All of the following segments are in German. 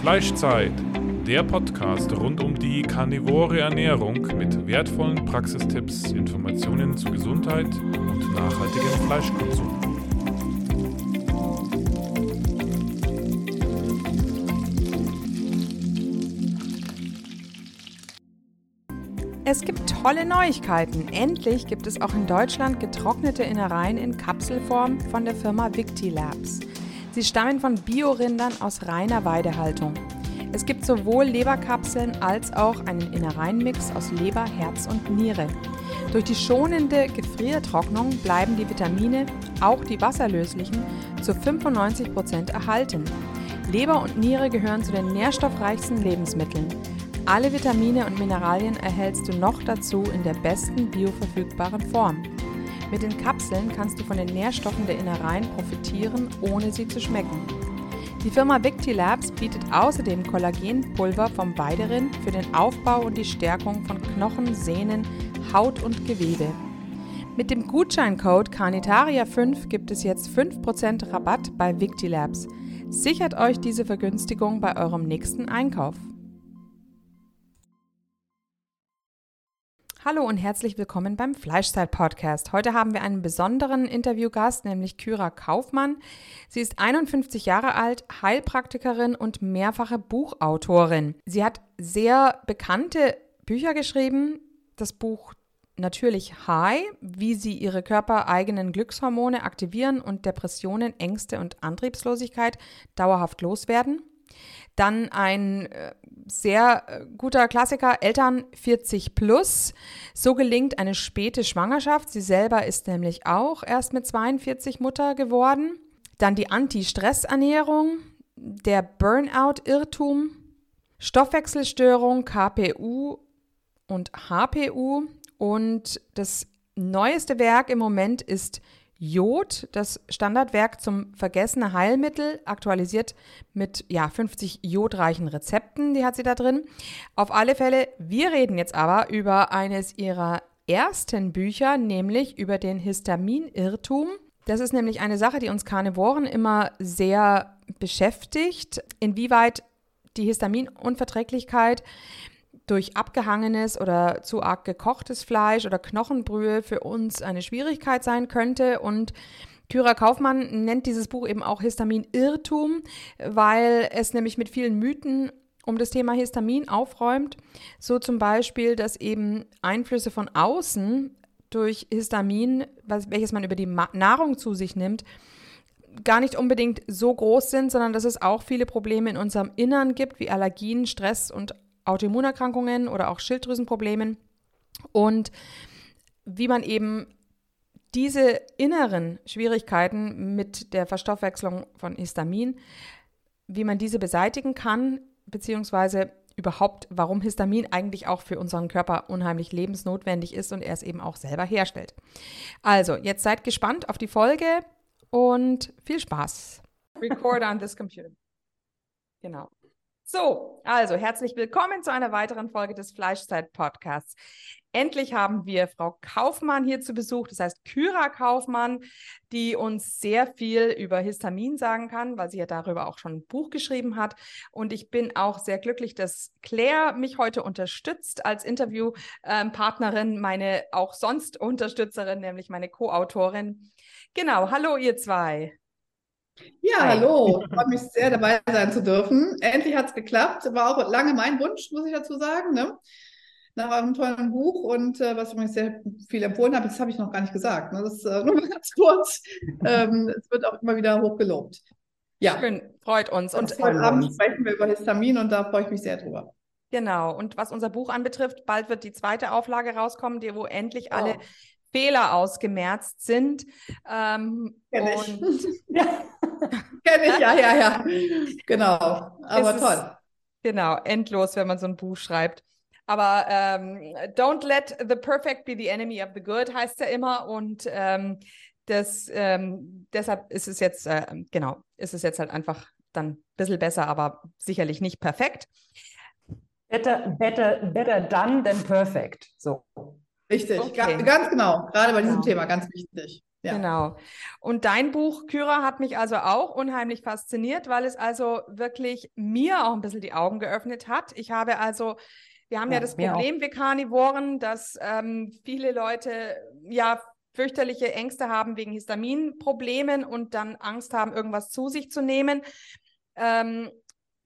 Fleischzeit, der Podcast rund um die karnivore Ernährung mit wertvollen Praxistipps, Informationen zu Gesundheit und nachhaltigem Fleischkonsum. Es gibt tolle Neuigkeiten. Endlich gibt es auch in Deutschland getrocknete Innereien in Kapselform von der Firma Victilabs. Sie stammen von Biorindern aus reiner Weidehaltung. Es gibt sowohl Leberkapseln als auch einen Innereienmix aus Leber, Herz und Niere. Durch die schonende Gefriertrocknung bleiben die Vitamine, auch die wasserlöslichen, zu 95 Prozent erhalten. Leber und Niere gehören zu den nährstoffreichsten Lebensmitteln. Alle Vitamine und Mineralien erhältst du noch dazu in der besten bioverfügbaren Form. Mit den Kapseln kannst du von den Nährstoffen der Innereien profitieren, ohne sie zu schmecken. Die Firma Victilabs bietet außerdem Kollagenpulver vom Weiderind für den Aufbau und die Stärkung von Knochen, Sehnen, Haut und Gewebe. Mit dem Gutscheincode Carnitaria5 gibt es jetzt 5% Rabatt bei Victilabs. Sichert euch diese Vergünstigung bei eurem nächsten Einkauf. Hallo und herzlich willkommen beim Fleischstyle Podcast. Heute haben wir einen besonderen Interviewgast, nämlich Kyra Kaufmann. Sie ist 51 Jahre alt, Heilpraktikerin und mehrfache Buchautorin. Sie hat sehr bekannte Bücher geschrieben. Das Buch natürlich High, wie sie ihre körpereigenen Glückshormone aktivieren und Depressionen, Ängste und Antriebslosigkeit dauerhaft loswerden. Dann ein äh, sehr äh, guter Klassiker, Eltern 40 plus. So gelingt eine späte Schwangerschaft. Sie selber ist nämlich auch erst mit 42 Mutter geworden. Dann die Anti-Stress-Ernährung, der Burnout-Irrtum, Stoffwechselstörung, KPU und HPU. Und das neueste Werk im Moment ist Jod, das Standardwerk zum vergessene Heilmittel, aktualisiert mit ja, 50 jodreichen Rezepten, die hat sie da drin. Auf alle Fälle, wir reden jetzt aber über eines ihrer ersten Bücher, nämlich über den Histaminirrtum. Das ist nämlich eine Sache, die uns Karnivoren immer sehr beschäftigt, inwieweit die Histaminunverträglichkeit durch abgehangenes oder zu arg gekochtes Fleisch oder Knochenbrühe für uns eine Schwierigkeit sein könnte. Und Kyra Kaufmann nennt dieses Buch eben auch Histamin-Irrtum, weil es nämlich mit vielen Mythen um das Thema Histamin aufräumt. So zum Beispiel, dass eben Einflüsse von außen durch Histamin, welches man über die Nahrung zu sich nimmt, gar nicht unbedingt so groß sind, sondern dass es auch viele Probleme in unserem Innern gibt, wie Allergien, Stress und Autoimmunerkrankungen oder auch Schilddrüsenproblemen und wie man eben diese inneren Schwierigkeiten mit der Verstoffwechslung von Histamin, wie man diese beseitigen kann, beziehungsweise überhaupt, warum Histamin eigentlich auch für unseren Körper unheimlich lebensnotwendig ist und er es eben auch selber herstellt. Also, jetzt seid gespannt auf die Folge und viel Spaß. Record on this computer. Genau. So, also herzlich willkommen zu einer weiteren Folge des Fleischzeit-Podcasts. Endlich haben wir Frau Kaufmann hier zu Besuch, das heißt Kyra Kaufmann, die uns sehr viel über Histamin sagen kann, weil sie ja darüber auch schon ein Buch geschrieben hat. Und ich bin auch sehr glücklich, dass Claire mich heute unterstützt als Interviewpartnerin, meine auch sonst Unterstützerin, nämlich meine Co-Autorin. Genau, hallo ihr zwei. Ja, Hi. hallo. Freue mich sehr, dabei sein zu dürfen. Endlich hat es geklappt. War auch lange mein Wunsch, muss ich dazu sagen. Ne? Nach eurem tollen Buch und äh, was ich übrigens sehr viel empfohlen habe, das habe ich noch gar nicht gesagt. Ne? Das äh, nur mal ganz kurz. Ähm, es wird auch immer wieder hochgelobt. Ja. Schön, freut uns. Und heute Abend sprechen wir über Histamin und da freue ich mich sehr drüber. Genau. Und was unser Buch anbetrifft, bald wird die zweite Auflage rauskommen, die, wo endlich oh. alle Fehler ausgemerzt sind. Ähm, ich. ja. Kenn ich, ja, ja, ja. Genau. Aber es toll. Ist, genau, endlos, wenn man so ein Buch schreibt. Aber ähm, don't let the perfect be the enemy of the good heißt ja immer. Und ähm, das, ähm, deshalb ist es jetzt, äh, genau, ist es jetzt halt einfach dann ein bisschen besser, aber sicherlich nicht perfekt. Better, better, better done than perfect. So. Richtig, okay. Ga ganz genau. Gerade bei diesem genau. Thema, ganz wichtig. Ja. Genau. Und dein Buch, Kyra, hat mich also auch unheimlich fasziniert, weil es also wirklich mir auch ein bisschen die Augen geöffnet hat. Ich habe also, wir haben ja, ja das Problem, auch. wir Karnivoren, dass ähm, viele Leute ja fürchterliche Ängste haben wegen Histaminproblemen und dann Angst haben, irgendwas zu sich zu nehmen. Ähm,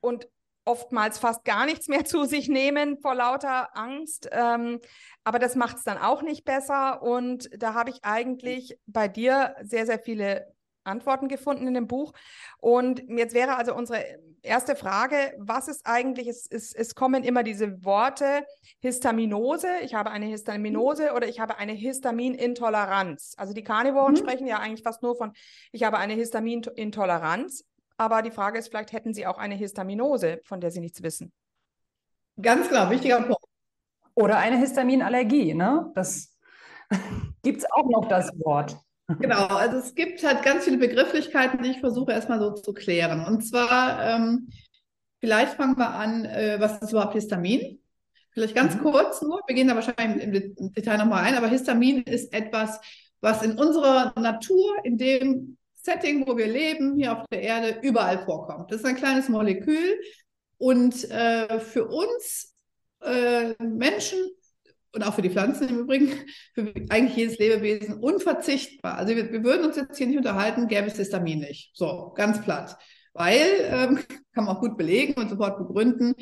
und oftmals fast gar nichts mehr zu sich nehmen vor lauter Angst. Ähm, aber das macht es dann auch nicht besser. Und da habe ich eigentlich bei dir sehr, sehr viele Antworten gefunden in dem Buch. Und jetzt wäre also unsere erste Frage, was ist eigentlich, es, es, es kommen immer diese Worte Histaminose, ich habe eine Histaminose oder ich habe eine Histaminintoleranz. Also die Karnivoren mhm. sprechen ja eigentlich fast nur von, ich habe eine Histaminintoleranz. Aber die Frage ist, vielleicht hätten Sie auch eine Histaminose, von der Sie nichts wissen. Ganz klar, wichtiger Punkt. Oder eine Histaminallergie, ne? Das gibt es auch noch das Wort. Genau, also es gibt halt ganz viele Begrifflichkeiten, die ich versuche erstmal so zu klären. Und zwar, ähm, vielleicht fangen wir an, äh, was ist überhaupt Histamin? Vielleicht ganz mhm. kurz nur, wir gehen da wahrscheinlich im Detail nochmal ein, aber Histamin ist etwas, was in unserer Natur, in dem Setting, wo wir leben, hier auf der Erde, überall vorkommt. Das ist ein kleines Molekül und äh, für uns äh, Menschen und auch für die Pflanzen im Übrigen, für eigentlich jedes Lebewesen unverzichtbar. Also wir, wir würden uns jetzt hier nicht unterhalten, gäbe es Histamin nicht. So, ganz platt. Weil, ähm, kann man auch gut belegen und sofort begründen,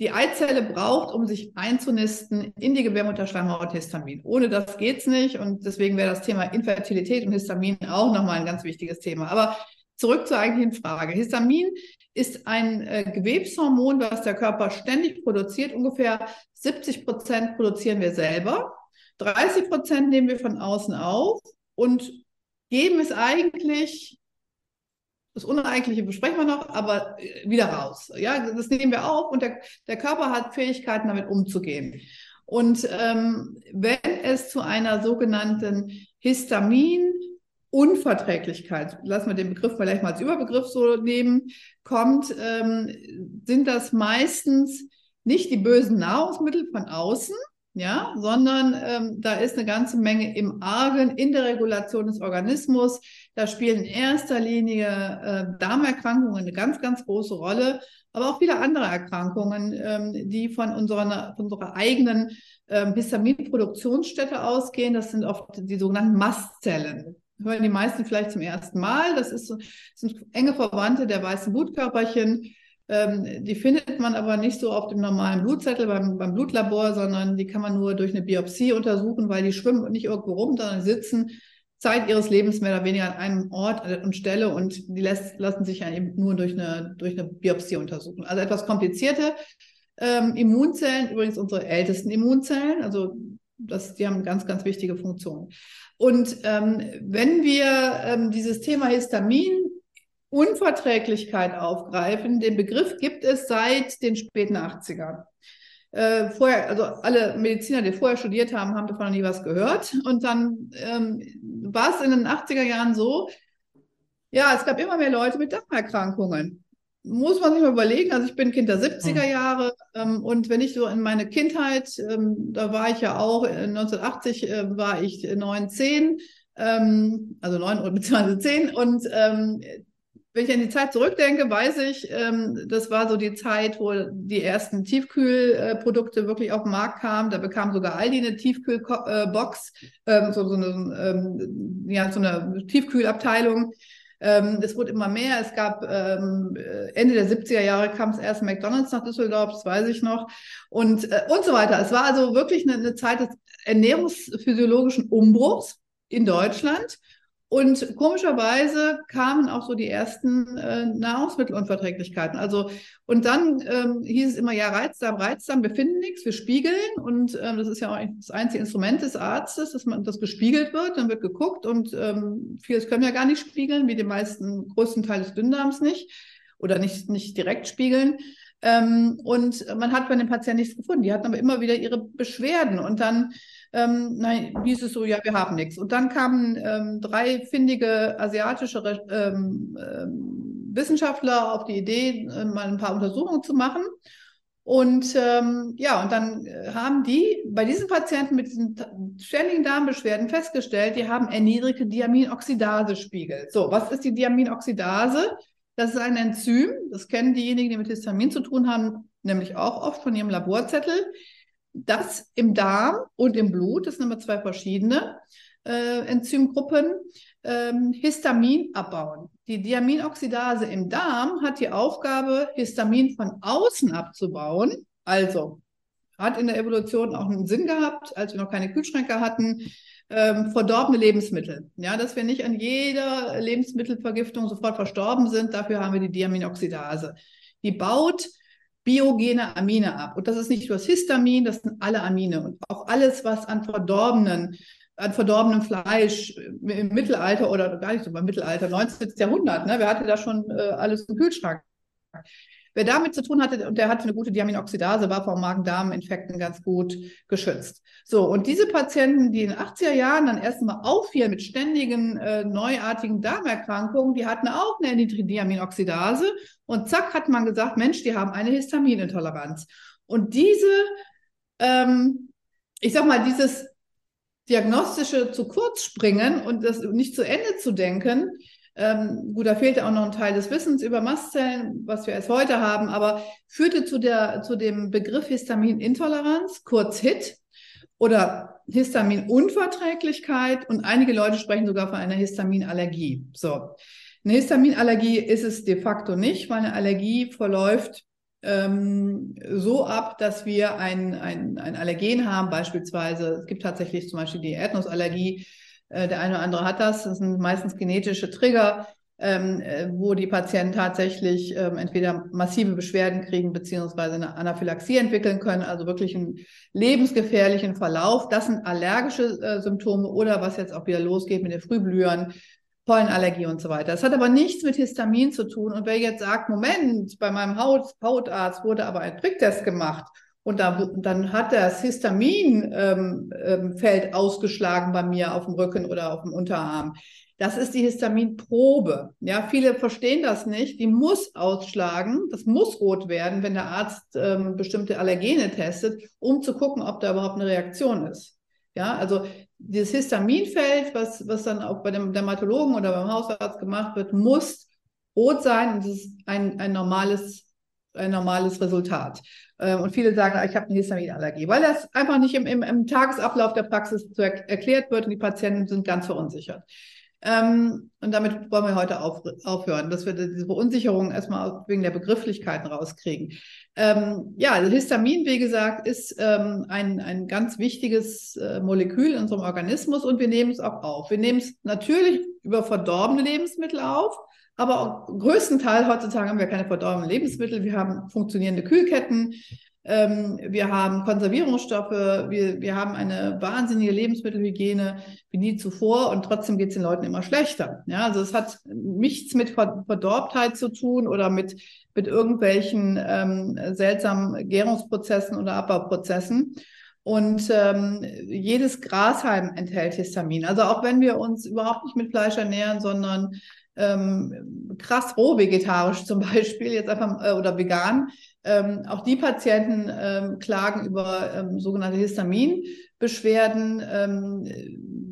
die Eizelle braucht, um sich einzunisten, in die Gebärmutterschleimhaut Histamin. Ohne das geht's nicht und deswegen wäre das Thema Infertilität und Histamin auch nochmal ein ganz wichtiges Thema. Aber zurück zur eigentlichen Frage. Histamin ist ein äh, Gewebshormon, was der Körper ständig produziert. Ungefähr 70 Prozent produzieren wir selber. 30 Prozent nehmen wir von außen auf und geben es eigentlich das Uneigentliche besprechen wir noch, aber äh, wieder raus. Ja, das nehmen wir auf und der, der Körper hat Fähigkeiten, damit umzugehen. Und ähm, wenn es zu einer sogenannten Histamin-Unverträglichkeit, lassen wir den Begriff vielleicht mal als Überbegriff so nehmen, kommt, ähm, sind das meistens nicht die bösen Nahrungsmittel von außen, ja, sondern ähm, da ist eine ganze Menge im Argen in der Regulation des Organismus. Da spielen in erster Linie äh, Darmerkrankungen eine ganz, ganz große Rolle, aber auch viele andere Erkrankungen, ähm, die von unserer, von unserer eigenen ähm, Histaminproduktionsstätte ausgehen. Das sind oft die sogenannten Mastzellen. Hören die meisten vielleicht zum ersten Mal. Das ist, sind enge Verwandte der weißen Blutkörperchen ähm, die findet man aber nicht so auf dem normalen Blutzettel beim, beim Blutlabor, sondern die kann man nur durch eine Biopsie untersuchen, weil die schwimmen nicht irgendwo rum, sondern sitzen Zeit ihres Lebens mehr oder weniger an einem Ort und Stelle und die lässt, lassen sich ja eben nur durch eine, durch eine Biopsie untersuchen. Also etwas komplizierte ähm, Immunzellen, übrigens unsere ältesten Immunzellen, also das, die haben ganz, ganz wichtige Funktion. Und ähm, wenn wir ähm, dieses Thema Histamin Unverträglichkeit aufgreifen. Den Begriff gibt es seit den späten 80ern. Äh, vorher, also alle Mediziner, die vorher studiert haben, haben davon noch nie was gehört. Und dann ähm, war es in den 80er Jahren so, ja, es gab immer mehr Leute mit Darmerkrankungen. Muss man sich mal überlegen. Also ich bin Kind der 70er hm. Jahre ähm, und wenn ich so in meine Kindheit, ähm, da war ich ja auch, 1980 äh, äh, war ich 9, 10, ähm, also 9 bzw. 10 und ähm, wenn ich an die Zeit zurückdenke, weiß ich, ähm, das war so die Zeit, wo die ersten Tiefkühlprodukte wirklich auf den Markt kamen. Da bekam sogar Aldi eine Tiefkühlbox, ähm, so, so, eine, ähm, ja, so eine Tiefkühlabteilung. Ähm, es wurde immer mehr. Es gab ähm, Ende der 70er Jahre kam es erst McDonalds nach Düsseldorf, das weiß ich noch. Und, äh, und so weiter. Es war also wirklich eine, eine Zeit des ernährungsphysiologischen Umbruchs in Deutschland. Und komischerweise kamen auch so die ersten äh, Nahrungsmittelunverträglichkeiten. Also, und dann ähm, hieß es immer, ja, Reizdarm, Reizdarm, wir finden nichts, wir spiegeln. Und ähm, das ist ja auch das einzige Instrument des Arztes, dass man das gespiegelt wird. Dann wird geguckt und ähm, vieles können wir gar nicht spiegeln, wie die meisten größten Teil des Dünndarms nicht oder nicht, nicht direkt spiegeln. Ähm, und man hat bei den Patienten nichts gefunden. Die hatten aber immer wieder ihre Beschwerden. Und dann ähm, nein, hieß es so, ja, wir haben nichts. Und dann kamen ähm, drei findige asiatische ähm, ähm, Wissenschaftler auf die Idee, äh, mal ein paar Untersuchungen zu machen. Und ähm, ja, und dann äh, haben die bei diesen Patienten mit diesen ständigen Darmbeschwerden festgestellt, die haben erniedrigte Diaminoxidasespiegel. So, was ist die Diaminoxidase? Das ist ein Enzym, das kennen diejenigen, die mit Histamin zu tun haben, nämlich auch oft von ihrem Laborzettel, das im Darm und im Blut, das sind immer zwei verschiedene äh, Enzymgruppen, ähm, Histamin abbauen. Die Diaminoxidase im Darm hat die Aufgabe, Histamin von außen abzubauen. Also hat in der Evolution auch einen Sinn gehabt, als wir noch keine Kühlschränke hatten, ähm, verdorbene Lebensmittel. Ja, dass wir nicht an jeder Lebensmittelvergiftung sofort verstorben sind. Dafür haben wir die Diaminoxidase. Die baut biogene Amine ab. Und das ist nicht nur das Histamin, das sind alle Amine. Und auch alles, was an verdorbenen an verdorbenem Fleisch im Mittelalter oder gar nicht so beim Mittelalter, 19. Jahrhundert, ne? Wer hatte da schon äh, alles im Kühlschrank? Wer damit zu tun hatte und der hatte eine gute Diaminoxidase, war vor Magen-Darm-Infekten ganz gut geschützt. So, und diese Patienten, die in den 80er Jahren dann erstmal auffielen mit ständigen äh, neuartigen Darmerkrankungen, die hatten auch eine Diaminoxidase und zack hat man gesagt, Mensch, die haben eine Histaminintoleranz. Und diese, ähm, ich sag mal, dieses diagnostische zu kurz springen und das nicht zu Ende zu denken. Ähm, gut, da fehlte auch noch ein Teil des Wissens über Mastzellen, was wir erst heute haben, aber führte zu, der, zu dem Begriff Histaminintoleranz, kurz HIT, oder Histaminunverträglichkeit und einige Leute sprechen sogar von einer Histaminallergie. So. Eine Histaminallergie ist es de facto nicht, weil eine Allergie verläuft ähm, so ab, dass wir ein, ein, ein Allergen haben, beispielsweise, es gibt tatsächlich zum Beispiel die Erdnussallergie, äh, der eine oder andere hat das, das sind meistens genetische Trigger, ähm, äh, wo die Patienten tatsächlich ähm, entweder massive Beschwerden kriegen beziehungsweise eine Anaphylaxie entwickeln können, also wirklich einen lebensgefährlichen Verlauf. Das sind allergische äh, Symptome oder was jetzt auch wieder losgeht mit den Frühblühern, Pollenallergie und so weiter. Das hat aber nichts mit Histamin zu tun. Und wer jetzt sagt, Moment, bei meinem Haut, Hautarzt wurde aber ein Pricktest gemacht und da, dann hat das Histaminfeld ähm, ähm, ausgeschlagen bei mir auf dem Rücken oder auf dem Unterarm. Das ist die Histaminprobe. Ja, viele verstehen das nicht. Die muss ausschlagen. Das muss rot werden, wenn der Arzt ähm, bestimmte Allergene testet, um zu gucken, ob da überhaupt eine Reaktion ist. Ja, also dieses Histaminfeld, was, was dann auch bei dem Dermatologen oder beim Hausarzt gemacht wird, muss rot sein und das ist ein, ein normales ein normales Resultat. Ähm, und viele sagen, ich habe eine Histaminallergie, weil das einfach nicht im, im, im Tagesablauf der Praxis zu er erklärt wird und die Patienten sind ganz verunsichert. Ähm, und damit wollen wir heute auf, aufhören, dass wir diese Verunsicherung erstmal wegen der Begrifflichkeiten rauskriegen. Ähm, ja, also Histamin, wie gesagt, ist ähm, ein, ein ganz wichtiges äh, Molekül in unserem Organismus und wir nehmen es auch auf. Wir nehmen es natürlich über verdorbene Lebensmittel auf, aber größtenteils heutzutage haben wir keine verdorbenen Lebensmittel. Wir haben funktionierende Kühlketten. Ähm, wir haben Konservierungsstoffe, wir, wir haben eine wahnsinnige Lebensmittelhygiene wie nie zuvor und trotzdem geht es den Leuten immer schlechter. Ja, also es hat nichts mit Verdorbtheit zu tun oder mit, mit irgendwelchen ähm, seltsamen Gärungsprozessen oder Abbauprozessen. Und ähm, jedes Grashalm enthält Histamin. Also auch wenn wir uns überhaupt nicht mit Fleisch ernähren, sondern ähm, krass roh vegetarisch zum Beispiel, jetzt einfach äh, oder vegan, ähm, auch die Patienten ähm, klagen über ähm, sogenannte Histaminbeschwerden, ähm,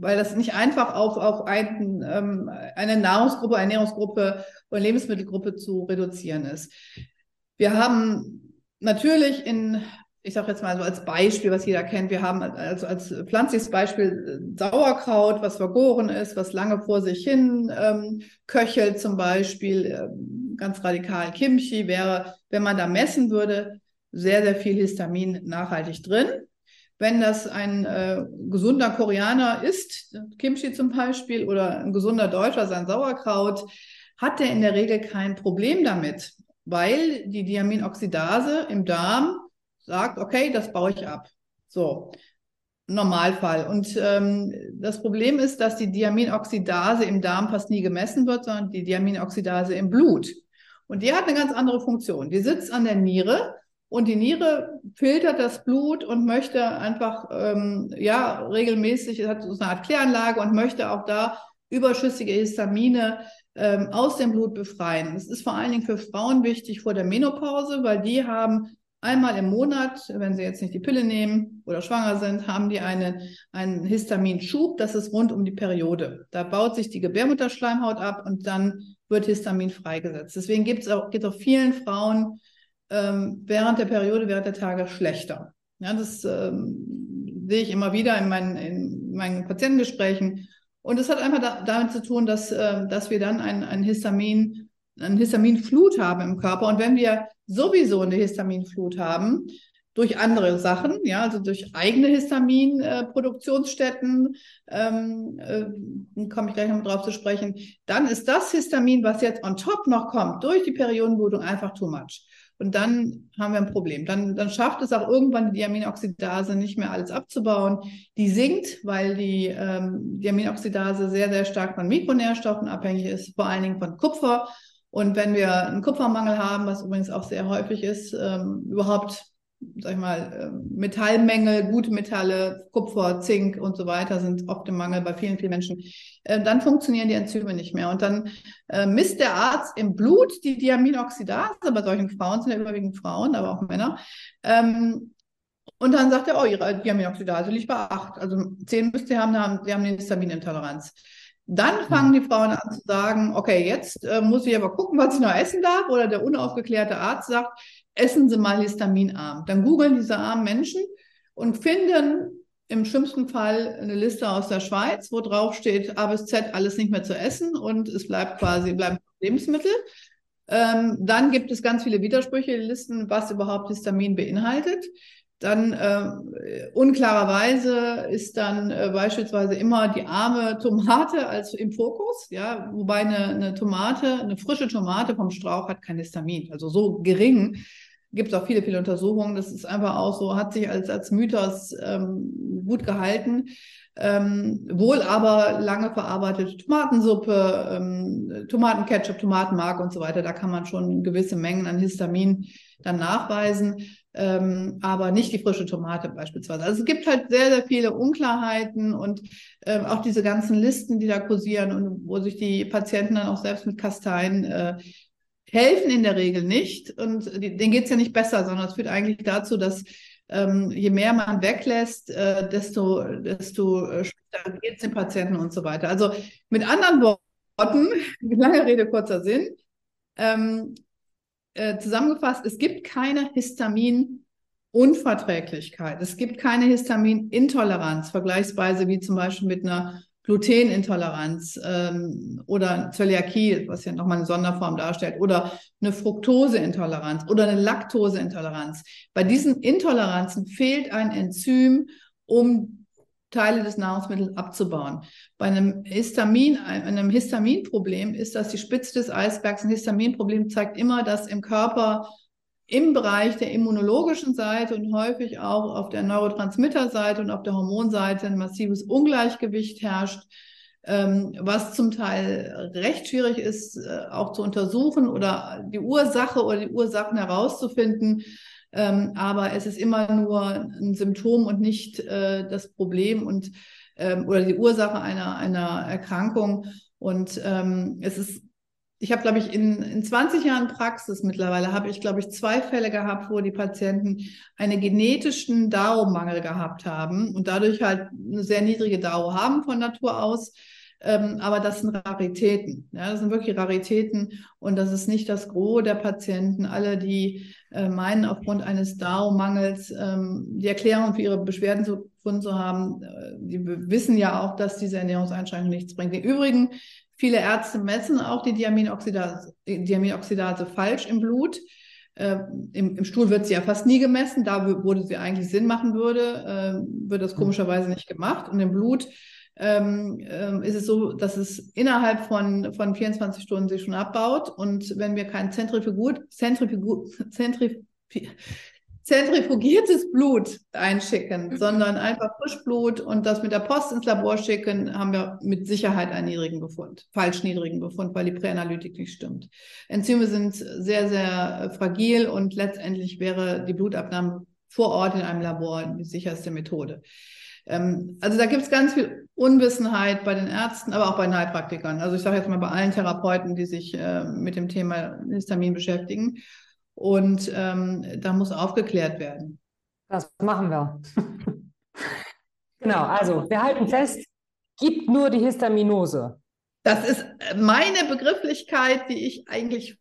weil das nicht einfach auf, auf ein, ähm, eine Nahrungsgruppe, Ernährungsgruppe oder Lebensmittelgruppe zu reduzieren ist. Wir haben natürlich in ich sage jetzt mal so als Beispiel, was jeder kennt, wir haben also als pflanzliches Beispiel äh, Sauerkraut, was vergoren ist, was lange vor sich hin ähm, köchelt zum Beispiel, ähm, ganz radikal Kimchi wäre, wenn man da messen würde, sehr, sehr viel Histamin nachhaltig drin. Wenn das ein äh, gesunder Koreaner isst, Kimchi zum Beispiel, oder ein gesunder Deutscher sein Sauerkraut, hat er in der Regel kein Problem damit, weil die Diaminoxidase im Darm sagt, okay, das baue ich ab. So, Normalfall. Und ähm, das Problem ist, dass die Diaminoxidase im Darm fast nie gemessen wird, sondern die Diaminoxidase im Blut. Und die hat eine ganz andere Funktion. Die sitzt an der Niere und die Niere filtert das Blut und möchte einfach, ähm, ja, regelmäßig, hat so eine Art Kläranlage und möchte auch da überschüssige Histamine ähm, aus dem Blut befreien. Das ist vor allen Dingen für Frauen wichtig vor der Menopause, weil die haben Einmal im Monat, wenn sie jetzt nicht die Pille nehmen oder schwanger sind, haben die eine, einen Histaminschub. Das ist rund um die Periode. Da baut sich die Gebärmutterschleimhaut ab und dann wird Histamin freigesetzt. Deswegen gibt es auch, auch vielen Frauen ähm, während der Periode, während der Tage schlechter. Ja, das ähm, sehe ich immer wieder in meinen, in meinen Patientengesprächen. Und es hat einfach da, damit zu tun, dass, äh, dass wir dann ein, ein Histamin, eine Histaminflut haben im Körper. Und wenn wir sowieso eine Histaminflut haben, durch andere Sachen, ja, also durch eigene Histaminproduktionsstätten, äh, ähm, äh, komme ich gleich noch drauf zu sprechen, dann ist das Histamin, was jetzt on top noch kommt, durch die Periodenblutung einfach too much. Und dann haben wir ein Problem. Dann, dann schafft es auch irgendwann die Diaminoxidase nicht mehr alles abzubauen. Die sinkt, weil die ähm, Diaminoxidase sehr, sehr stark von Mikronährstoffen abhängig ist, vor allen Dingen von Kupfer. Und wenn wir einen Kupfermangel haben, was übrigens auch sehr häufig ist, ähm, überhaupt sag ich mal, ähm, Metallmängel, gute Metalle, Kupfer, Zink und so weiter sind oft im Mangel bei vielen, vielen Menschen. Äh, dann funktionieren die Enzyme nicht mehr. Und dann äh, misst der Arzt im Blut die Diaminoxidase, bei solchen Frauen sind ja überwiegend Frauen, aber auch Männer. Ähm, und dann sagt er, oh, ihre Diaminoxidase liegt bei 8. Also 10 müsst ihr haben, haben, sie haben eine Histaminintoleranz. Dann fangen die Frauen an zu sagen, okay, jetzt äh, muss ich aber gucken, was ich noch essen darf. Oder der unaufgeklärte Arzt sagt, essen Sie mal histaminarm. Dann googeln diese armen Menschen und finden im schlimmsten Fall eine Liste aus der Schweiz, wo drauf steht, A bis Z alles nicht mehr zu essen und es bleibt quasi, bleiben Lebensmittel. Ähm, dann gibt es ganz viele Widersprüche, Listen, was überhaupt Histamin beinhaltet. Dann äh, unklarerweise ist dann äh, beispielsweise immer die arme Tomate als im Fokus, ja, wobei eine, eine Tomate, eine frische Tomate vom Strauch hat kein Histamin, also so gering, gibt es auch viele, viele Untersuchungen. Das ist einfach auch so, hat sich als, als Mythos ähm, gut gehalten. Ähm, wohl aber lange verarbeitete Tomatensuppe, ähm, Tomatenketchup, Tomatenmark und so weiter, da kann man schon gewisse Mengen an Histamin dann nachweisen, ähm, aber nicht die frische Tomate beispielsweise. Also es gibt halt sehr, sehr viele Unklarheiten und ähm, auch diese ganzen Listen, die da kursieren und wo sich die Patienten dann auch selbst mit Kasteien äh, helfen in der Regel nicht und denen geht es ja nicht besser, sondern es führt eigentlich dazu, dass ähm, je mehr man weglässt, äh, desto, desto äh, schlechter geht es den Patienten und so weiter. Also mit anderen Worten, lange Rede, kurzer Sinn, ähm, äh, zusammengefasst, es gibt keine Histaminunverträglichkeit. Es gibt keine Histaminintoleranz, vergleichsweise wie zum Beispiel mit einer Glutenintoleranz ähm, oder Zöliakie, was ja nochmal eine Sonderform darstellt, oder eine Fructoseintoleranz oder eine Laktoseintoleranz. Bei diesen Intoleranzen fehlt ein Enzym, um Teile des Nahrungsmittels abzubauen. Bei einem Histamin, einem Histaminproblem ist das die Spitze des Eisbergs. Ein Histaminproblem zeigt immer, dass im Körper im Bereich der immunologischen Seite und häufig auch auf der Neurotransmitterseite und auf der Hormonseite ein massives Ungleichgewicht herrscht, was zum Teil recht schwierig ist, äh, auch zu untersuchen oder die Ursache oder die Ursachen herauszufinden. Ähm, aber es ist immer nur ein Symptom und nicht äh, das Problem und ähm, oder die Ursache einer, einer Erkrankung. Und ähm, es ist ich habe, glaube ich, in, in 20 Jahren Praxis mittlerweile, habe ich, glaube ich, zwei Fälle gehabt, wo die Patienten einen genetischen DAO-Mangel gehabt haben und dadurch halt eine sehr niedrige DAO haben von Natur aus. Ähm, aber das sind Raritäten. Ja, das sind wirklich Raritäten und das ist nicht das Gros der Patienten. Alle, die äh, meinen, aufgrund eines DAO-Mangels ähm, die Erklärung für ihre Beschwerden zu, gefunden zu haben, äh, die wissen ja auch, dass diese Ernährungseinschränkung nichts bringt. Im Übrigen Viele Ärzte messen auch die Diaminoxidase, Diaminoxidase falsch im Blut. Äh, im, im, Stuhl wird sie ja fast nie gemessen. Da, wo sie eigentlich Sinn machen würde, äh, wird das komischerweise nicht gemacht. Und im Blut ähm, äh, ist es so, dass es innerhalb von, von 24 Stunden sich schon abbaut. Und wenn wir kein Zentrifugut, Zentrifugut, Zentrif zentrifugiertes Blut einschicken, mhm. sondern einfach Frischblut und das mit der Post ins Labor schicken, haben wir mit Sicherheit einen niedrigen Befund, falsch niedrigen Befund, weil die Präanalytik nicht stimmt. Enzyme sind sehr, sehr fragil und letztendlich wäre die Blutabnahme vor Ort in einem Labor die sicherste Methode. Ähm, also da gibt es ganz viel Unwissenheit bei den Ärzten, aber auch bei den Heilpraktikern. Also ich sage jetzt mal bei allen Therapeuten, die sich äh, mit dem Thema Histamin beschäftigen. Und ähm, da muss aufgeklärt werden. Das machen wir. genau, also wir halten fest, gibt nur die Histaminose. Das ist meine Begrifflichkeit, die ich eigentlich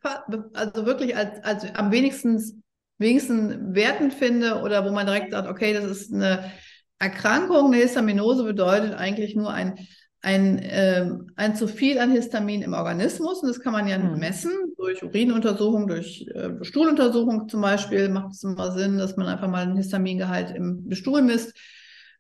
also wirklich als, als am wenigsten, wenigsten wertend finde oder wo man direkt sagt, okay, das ist eine Erkrankung. Eine Histaminose bedeutet eigentlich nur ein, ein, äh, ein zu viel an Histamin im Organismus und das kann man ja mhm. messen durch Urinuntersuchung, durch äh, Stuhluntersuchung zum Beispiel macht es immer Sinn, dass man einfach mal einen Histamingehalt im Stuhl misst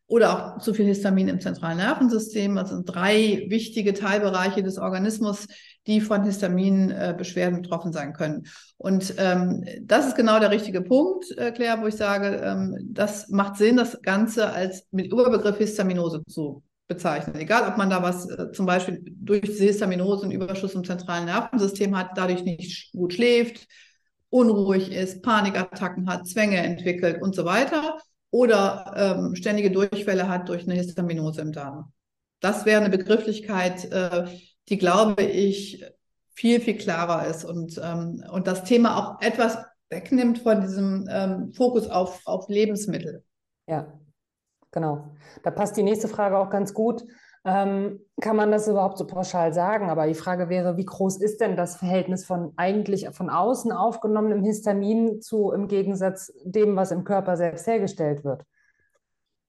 oder auch zu viel Histamin im zentralen Nervensystem. Das sind drei wichtige Teilbereiche des Organismus, die von Histaminbeschwerden betroffen sein können. Und ähm, das ist genau der richtige Punkt, äh, Claire, wo ich sage, ähm, das macht Sinn, das Ganze als mit Überbegriff Histaminose zu bezeichnen. Egal, ob man da was äh, zum Beispiel durch diese Histaminose einen Überschuss im zentralen Nervensystem hat, dadurch nicht gut schläft, unruhig ist, Panikattacken hat, Zwänge entwickelt und so weiter oder ähm, ständige Durchfälle hat durch eine Histaminose im Darm. Das wäre eine Begrifflichkeit, äh, die, glaube ich, viel, viel klarer ist und, ähm, und das Thema auch etwas wegnimmt von diesem ähm, Fokus auf, auf Lebensmittel. Ja, genau. Da passt die nächste Frage auch ganz gut. Ähm, kann man das überhaupt so pauschal sagen? Aber die Frage wäre, wie groß ist denn das Verhältnis von eigentlich von außen aufgenommenem Histamin zu im Gegensatz dem, was im Körper selbst hergestellt wird?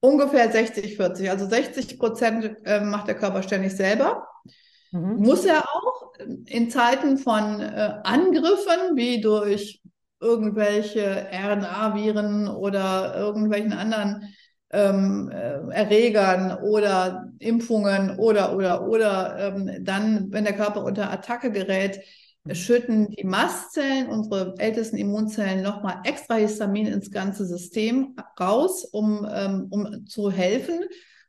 Ungefähr 60, 40. Also 60 Prozent äh, macht der Körper ständig selber. Mhm. Muss er auch in Zeiten von äh, Angriffen wie durch irgendwelche RNA-Viren oder irgendwelchen anderen ähm, äh, Erregern oder Impfungen oder, oder, oder, ähm, dann, wenn der Körper unter Attacke gerät, schütten die Mastzellen, unsere ältesten Immunzellen, nochmal extra Histamin ins ganze System raus, um, ähm, um zu helfen,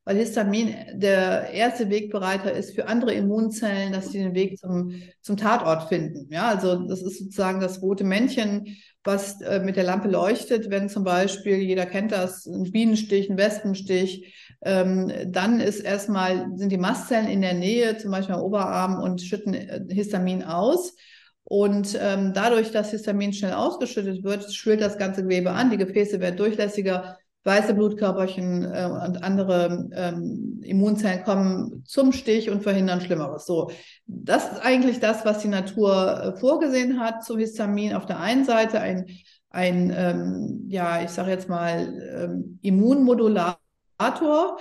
weil Histamin der erste Wegbereiter ist für andere Immunzellen, dass sie den Weg zum, zum Tatort finden. Ja, also das ist sozusagen das rote Männchen, was äh, mit der Lampe leuchtet, wenn zum Beispiel, jeder kennt das, ein Bienenstich, ein Wespenstich, ähm, dann ist erstmal, sind die Mastzellen in der Nähe, zum Beispiel am Oberarm und schütten äh, Histamin aus. Und ähm, dadurch, dass Histamin schnell ausgeschüttet wird, schwillt das ganze Gewebe an, die Gefäße werden durchlässiger, weiße Blutkörperchen äh, und andere ähm, Immunzellen kommen zum Stich und verhindern Schlimmeres. So, das ist eigentlich das, was die Natur äh, vorgesehen hat zu Histamin. Auf der einen Seite ein, ein ähm, ja, ich sage jetzt mal, ähm, Immunmodulator.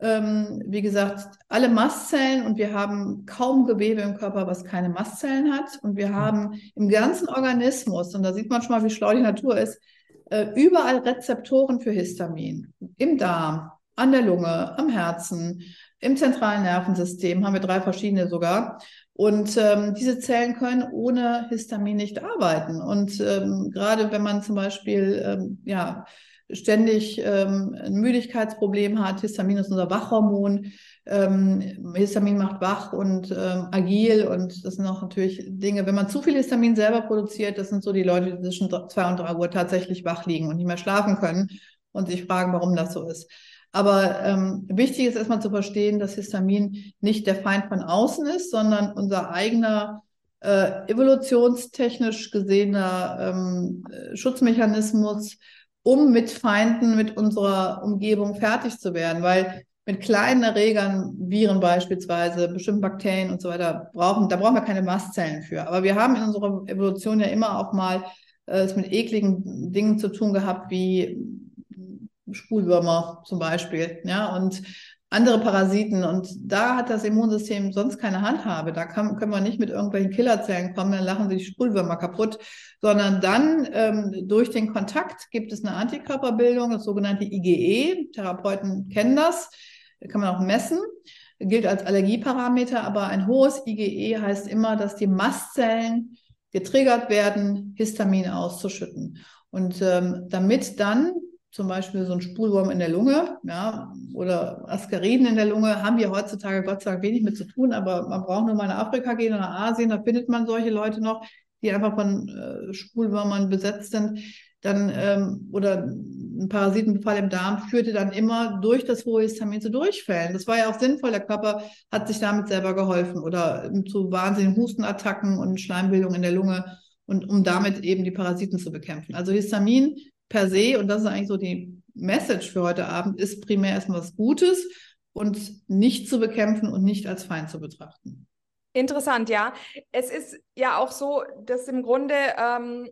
Ähm, wie gesagt, alle Mastzellen und wir haben kaum Gewebe im Körper, was keine Mastzellen hat. Und wir haben im ganzen Organismus, und da sieht man schon mal, wie schlau die Natur ist, äh, überall Rezeptoren für Histamin. Im Darm, an der Lunge, am Herzen, im zentralen Nervensystem haben wir drei verschiedene sogar. Und ähm, diese Zellen können ohne Histamin nicht arbeiten. Und ähm, gerade wenn man zum Beispiel ähm, ja, ständig ähm, ein Müdigkeitsproblem hat, Histamin ist unser Wachhormon, ähm, Histamin macht wach und ähm, agil und das sind auch natürlich Dinge, wenn man zu viel Histamin selber produziert, das sind so die Leute, die zwischen zwei und drei Uhr tatsächlich wach liegen und nicht mehr schlafen können und sich fragen, warum das so ist. Aber ähm, wichtig ist erstmal zu verstehen, dass Histamin nicht der Feind von außen ist, sondern unser eigener äh, evolutionstechnisch gesehener ähm, Schutzmechanismus, um mit Feinden, mit unserer Umgebung fertig zu werden. Weil mit kleinen Erregern, Viren beispielsweise, bestimmten Bakterien und so weiter, brauchen, da brauchen wir keine Mastzellen für. Aber wir haben in unserer Evolution ja immer auch mal äh, es mit ekligen Dingen zu tun gehabt, wie Spulwürmer zum Beispiel, ja, und andere Parasiten. Und da hat das Immunsystem sonst keine Handhabe. Da kann, können wir nicht mit irgendwelchen Killerzellen kommen, dann lachen sich die Spulwürmer kaputt, sondern dann ähm, durch den Kontakt gibt es eine Antikörperbildung, das sogenannte IgE. Therapeuten kennen das kann man auch messen, gilt als Allergieparameter, aber ein hohes IgE heißt immer, dass die Mastzellen getriggert werden, Histamin auszuschütten. Und ähm, damit dann zum Beispiel so ein Spulwurm in der Lunge ja, oder Askariden in der Lunge, haben wir heutzutage Gott sei Dank wenig mit zu tun, aber man braucht nur mal nach Afrika gehen oder Asien, da findet man solche Leute noch, die einfach von äh, Spulwürmern besetzt sind dann ähm, oder ein Parasitenbefall im Darm führte dann immer durch das hohe Histamin zu Durchfällen. Das war ja auch sinnvoll. Der Körper hat sich damit selber geholfen oder zu wahnsinnigen Hustenattacken und Schleimbildung in der Lunge und um damit eben die Parasiten zu bekämpfen. Also Histamin per se, und das ist eigentlich so die Message für heute Abend, ist primär erstmal was Gutes und nicht zu bekämpfen und nicht als Feind zu betrachten. Interessant, ja. Es ist ja auch so, dass im Grunde ähm,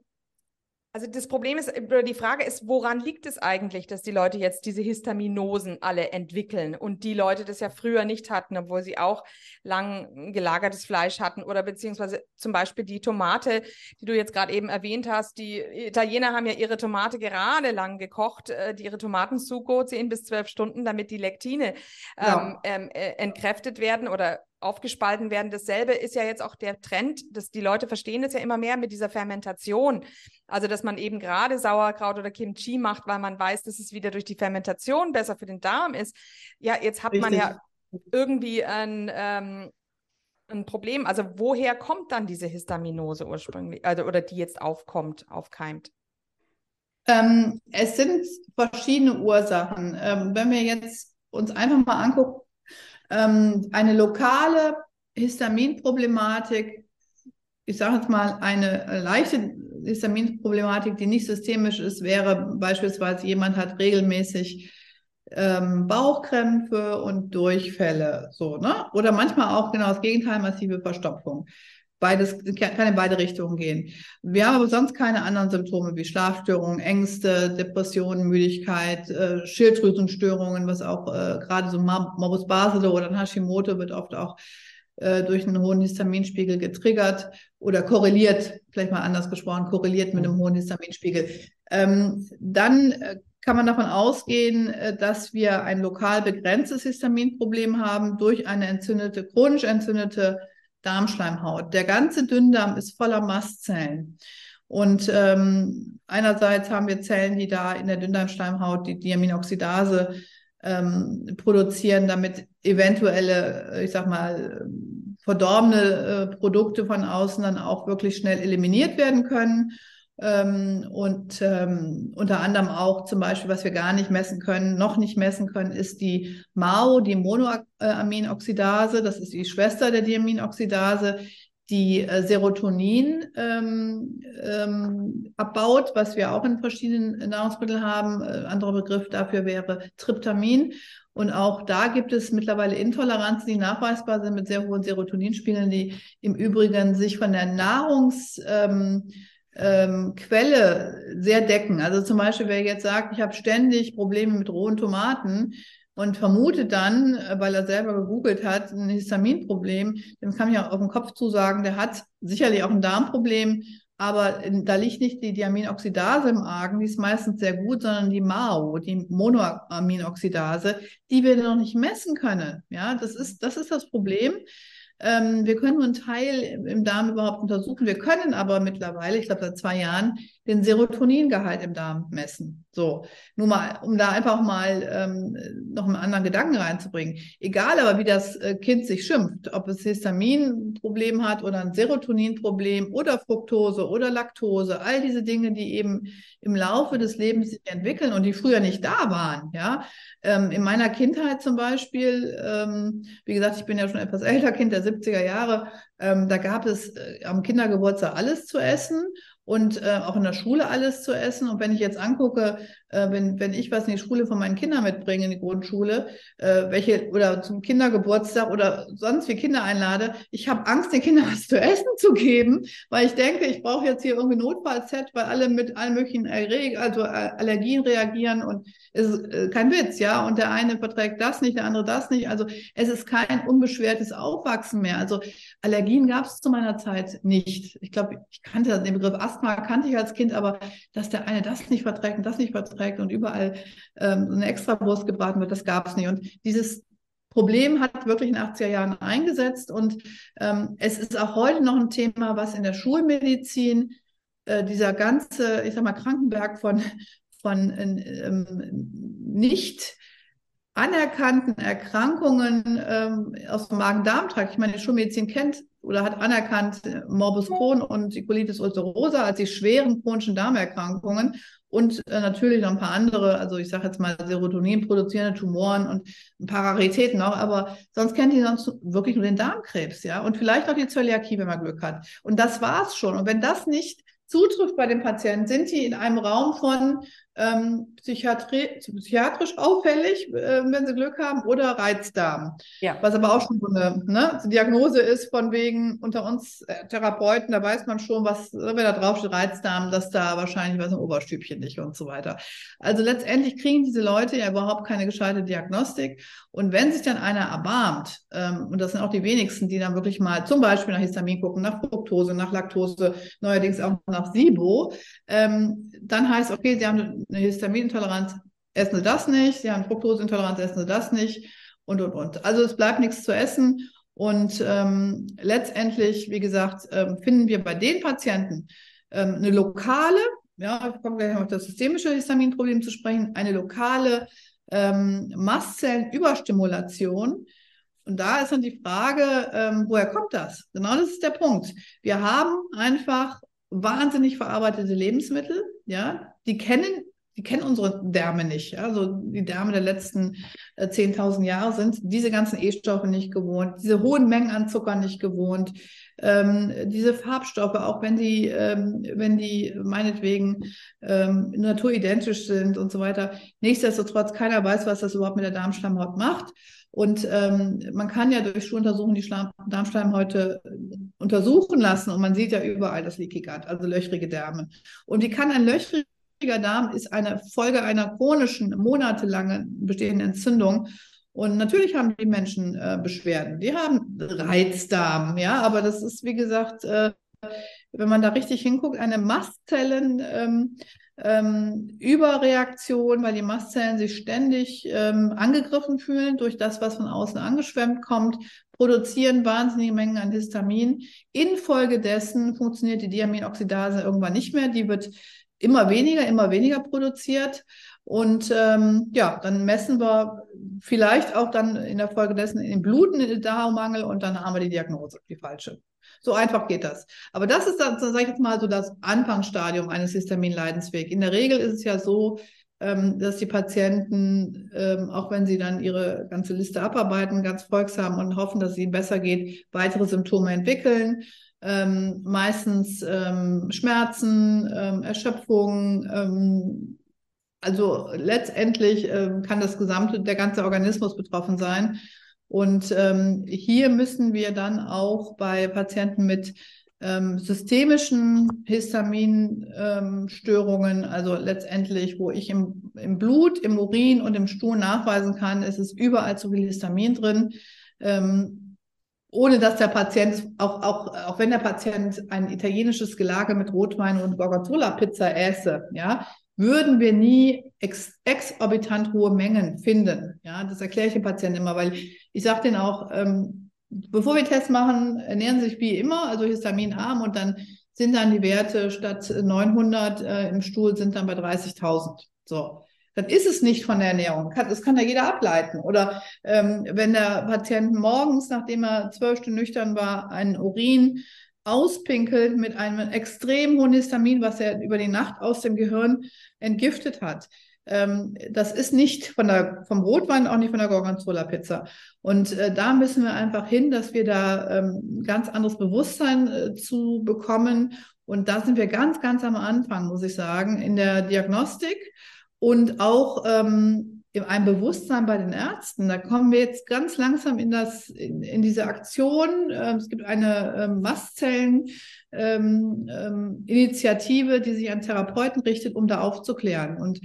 also das Problem ist, oder die Frage ist, woran liegt es eigentlich, dass die Leute jetzt diese Histaminosen alle entwickeln und die Leute das ja früher nicht hatten, obwohl sie auch lang gelagertes Fleisch hatten oder beziehungsweise zum Beispiel die Tomate, die du jetzt gerade eben erwähnt hast. Die Italiener haben ja ihre Tomate gerade lang gekocht, äh, die ihre Tomatensugo 10 bis 12 Stunden, damit die Lektine ja. ähm, äh, entkräftet werden oder aufgespalten werden. Dasselbe ist ja jetzt auch der Trend, dass die Leute verstehen das ja immer mehr mit dieser Fermentation. Also, dass man eben gerade Sauerkraut oder Kimchi macht, weil man weiß, dass es wieder durch die Fermentation besser für den Darm ist. Ja, jetzt hat Richtig. man ja irgendwie ein, ähm, ein Problem. Also, woher kommt dann diese Histaminose ursprünglich, also oder die jetzt aufkommt, aufkeimt? Ähm, es sind verschiedene Ursachen. Ähm, wenn wir jetzt uns einfach mal angucken, ähm, eine lokale Histaminproblematik, ich sage jetzt mal eine leichte Histaminproblematik, die nicht systemisch ist, wäre beispielsweise jemand hat regelmäßig ähm, Bauchkrämpfe und Durchfälle, so, ne? Oder manchmal auch genau das Gegenteil, massive Verstopfung. Beides kann in beide Richtungen gehen. Wir haben aber sonst keine anderen Symptome wie Schlafstörungen, Ängste, Depressionen, Müdigkeit, äh, Schilddrüsenstörungen, was auch äh, gerade so Morbus Basel oder Hashimoto wird oft auch äh, durch einen hohen Histaminspiegel getriggert oder korreliert, vielleicht mal anders gesprochen, korreliert mit einem hohen Histaminspiegel. Ähm, dann äh, kann man davon ausgehen, äh, dass wir ein lokal begrenztes Histaminproblem haben durch eine entzündete, chronisch entzündete Darmschleimhaut. Der ganze Dünndarm ist voller Mastzellen. Und ähm, einerseits haben wir Zellen, die da in der Dünndarmschleimhaut die Diaminoxidase ähm, produzieren, damit eventuelle, ich sag mal, verdorbene äh, Produkte von außen dann auch wirklich schnell eliminiert werden können. Ähm, und ähm, unter anderem auch zum Beispiel, was wir gar nicht messen können, noch nicht messen können, ist die MAO, die Monoaminoxidase. Das ist die Schwester der Diaminoxidase, die äh, Serotonin ähm, ähm, abbaut, was wir auch in verschiedenen Nahrungsmitteln haben. Äh, anderer Begriff dafür wäre Tryptamin. Und auch da gibt es mittlerweile Intoleranzen, die nachweisbar sind mit sehr hohen Serotoninspiegeln, die im Übrigen sich von der Nahrungs ähm, Quelle sehr decken. Also zum Beispiel, wer jetzt sagt, ich habe ständig Probleme mit rohen Tomaten und vermutet dann, äh, weil er selber gegoogelt hat, ein Histaminproblem, dem kann ich auch auf den Kopf zusagen, der hat sicherlich auch ein Darmproblem, aber da liegt nicht die Diaminoxidase im Argen, die ist meistens sehr gut, sondern die MAO, die Monoaminoxidase, die wir noch nicht messen können. Ja, das ist, das ist das Problem. Ähm, wir können nur einen Teil im Darm überhaupt untersuchen. Wir können aber mittlerweile, ich glaube seit zwei Jahren, den Serotoningehalt im Darm messen. So, nur mal, um da einfach mal ähm, noch einen anderen Gedanken reinzubringen. Egal aber, wie das äh, Kind sich schimpft, ob es Histaminproblem hat oder ein Serotoninproblem oder Fructose oder Laktose, all diese Dinge, die eben im Laufe des Lebens sich entwickeln und die früher nicht da waren. Ja, ähm, in meiner Kindheit zum Beispiel, ähm, wie gesagt, ich bin ja schon etwas älter, Kind der 70er Jahre, ähm, da gab es äh, am Kindergeburtstag alles zu essen und äh, auch in der Schule alles zu essen. Und wenn ich jetzt angucke, äh, wenn, wenn ich was in die Schule von meinen Kindern mitbringe, in die Grundschule, äh, welche oder zum Kindergeburtstag oder sonst wie Kinder einlade, ich habe Angst, den Kindern was zu essen zu geben, weil ich denke, ich brauche jetzt hier irgendwie Notfallset, weil alle mit allen möglichen Erreg also Allergien reagieren und es ist äh, kein Witz, ja. Und der eine verträgt das nicht, der andere das nicht. Also es ist kein unbeschwertes Aufwachsen mehr. Also Allergien gab es zu meiner Zeit nicht. Ich glaube, ich kannte den Begriff Asthma, kannte ich als Kind, aber dass der eine das nicht verträgt und das nicht verträgt und überall ähm, eine Extrawurst gebraten wird, das gab es nicht. Und dieses Problem hat wirklich in den 80er Jahren eingesetzt und ähm, es ist auch heute noch ein Thema, was in der Schulmedizin äh, dieser ganze, ich sag mal, Krankenberg von, von ähm, nicht anerkannten Erkrankungen ähm, aus dem Magen-Darm-Trakt. Ich meine, die Schulmedizin kennt oder hat anerkannt äh, Morbus Crohn und die Colitis ulcerosa als die schweren chronischen Darmerkrankungen und äh, natürlich noch ein paar andere, also ich sage jetzt mal Serotonin produzierende Tumoren und ein paar Raritäten noch, aber sonst kennt die sonst wirklich nur den Darmkrebs, ja, und vielleicht noch die Zöliakie, wenn man Glück hat. Und das war's schon. Und wenn das nicht zutrifft bei den Patienten, sind die in einem Raum von ähm, psychiatrisch auffällig, äh, wenn sie Glück haben, oder Reizdarm. Ja. Was aber auch schon so eine ne, Diagnose ist von wegen unter uns äh, Therapeuten, da weiß man schon, was, wenn da drauf steht, Reizdarm, dass da wahrscheinlich was im Oberstübchen liegt und so weiter. Also letztendlich kriegen diese Leute ja überhaupt keine gescheite Diagnostik. Und wenn sich dann einer erbarmt, ähm, und das sind auch die wenigsten, die dann wirklich mal zum Beispiel nach Histamin gucken, nach Fructose, nach Laktose, neuerdings auch nach SIBO, ähm, dann heißt, okay, sie haben eine Histaminintoleranz, essen sie das nicht, sie haben Fructoseintoleranz, essen sie das nicht und, und, und. Also es bleibt nichts zu essen. Und ähm, letztendlich, wie gesagt, ähm, finden wir bei den Patienten ähm, eine lokale, ja, kommen wir gleich auf das systemische Histaminproblem zu sprechen, eine lokale ähm, Mastzellenüberstimulation. Und da ist dann die Frage, ähm, woher kommt das? Genau das ist der Punkt. Wir haben einfach wahnsinnig verarbeitete Lebensmittel, ja, die kennen die kennen unsere Därme nicht. Also die Därme der letzten äh, 10.000 Jahre sind diese ganzen E-Stoffe nicht gewohnt, diese hohen Mengen an Zucker nicht gewohnt, ähm, diese Farbstoffe, auch wenn die, ähm, wenn die meinetwegen ähm, naturidentisch sind und so weiter. Nichtsdestotrotz, keiner weiß, was das überhaupt mit der Darmschleimhaut macht. Und ähm, man kann ja durch Stuhluntersuchungen die Schleim Darmschleimhäute untersuchen lassen und man sieht ja überall das Leaky Gut, also löchrige Därme. Und wie kann ein löchriger Darm ist eine Folge einer chronischen, monatelangen bestehenden Entzündung. Und natürlich haben die Menschen äh, Beschwerden. Die haben Reizdarm, ja, aber das ist, wie gesagt, äh, wenn man da richtig hinguckt, eine Mastzellen. Ähm, ähm, Überreaktion, weil die Mastzellen sich ständig ähm, angegriffen fühlen durch das, was von außen angeschwemmt kommt, produzieren wahnsinnige Mengen an Histamin. Infolgedessen funktioniert die Diaminoxidase irgendwann nicht mehr. Die wird immer weniger, immer weniger produziert. Und ähm, ja, dann messen wir vielleicht auch dann in der Folge dessen in Bluten den Darmmangel und dann haben wir die Diagnose, die falsche. So einfach geht das. Aber das ist dann, sage ich jetzt mal, so das Anfangsstadium eines Histaminleidenswegs. In der Regel ist es ja so, ähm, dass die Patienten, ähm, auch wenn sie dann ihre ganze Liste abarbeiten, ganz folgsam und hoffen, dass es ihnen besser geht, weitere Symptome entwickeln ähm, meistens ähm, Schmerzen, ähm, Erschöpfung. Ähm, also letztendlich ähm, kann das gesamte, der ganze Organismus betroffen sein. Und ähm, hier müssen wir dann auch bei Patienten mit systemischen Histaminstörungen, also letztendlich, wo ich im, im Blut, im Urin und im Stuhl nachweisen kann, es ist überall zu viel Histamin drin, ohne dass der Patient, auch, auch, auch wenn der Patient ein italienisches Gelage mit Rotwein und Gorgonzola-Pizza esse, ja, würden wir nie ex exorbitant hohe Mengen finden. Ja, das erkläre ich den Patienten immer, weil ich sage denen auch, ähm, bevor wir Tests machen, ernähren Sie sich wie immer, also histaminarm und dann sind dann die Werte statt 900 äh, im Stuhl sind dann bei 30.000. So dann ist es nicht von der Ernährung. Das kann ja jeder ableiten. Oder ähm, wenn der Patient morgens, nachdem er zwölf Stunden nüchtern war, einen Urin auspinkelt mit einem extrem hohen Histamin, was er über die Nacht aus dem Gehirn entgiftet hat. Ähm, das ist nicht von der, vom Rotwein, auch nicht von der Gorgonzola-Pizza. Und äh, da müssen wir einfach hin, dass wir da ähm, ganz anderes Bewusstsein äh, zu bekommen. Und da sind wir ganz, ganz am Anfang, muss ich sagen, in der Diagnostik und auch ähm, in einem Bewusstsein bei den Ärzten. Da kommen wir jetzt ganz langsam in das in, in diese Aktion. Ähm, es gibt eine ähm, Mastzellen ähm, ähm, die sich an Therapeuten richtet, um da aufzuklären. Und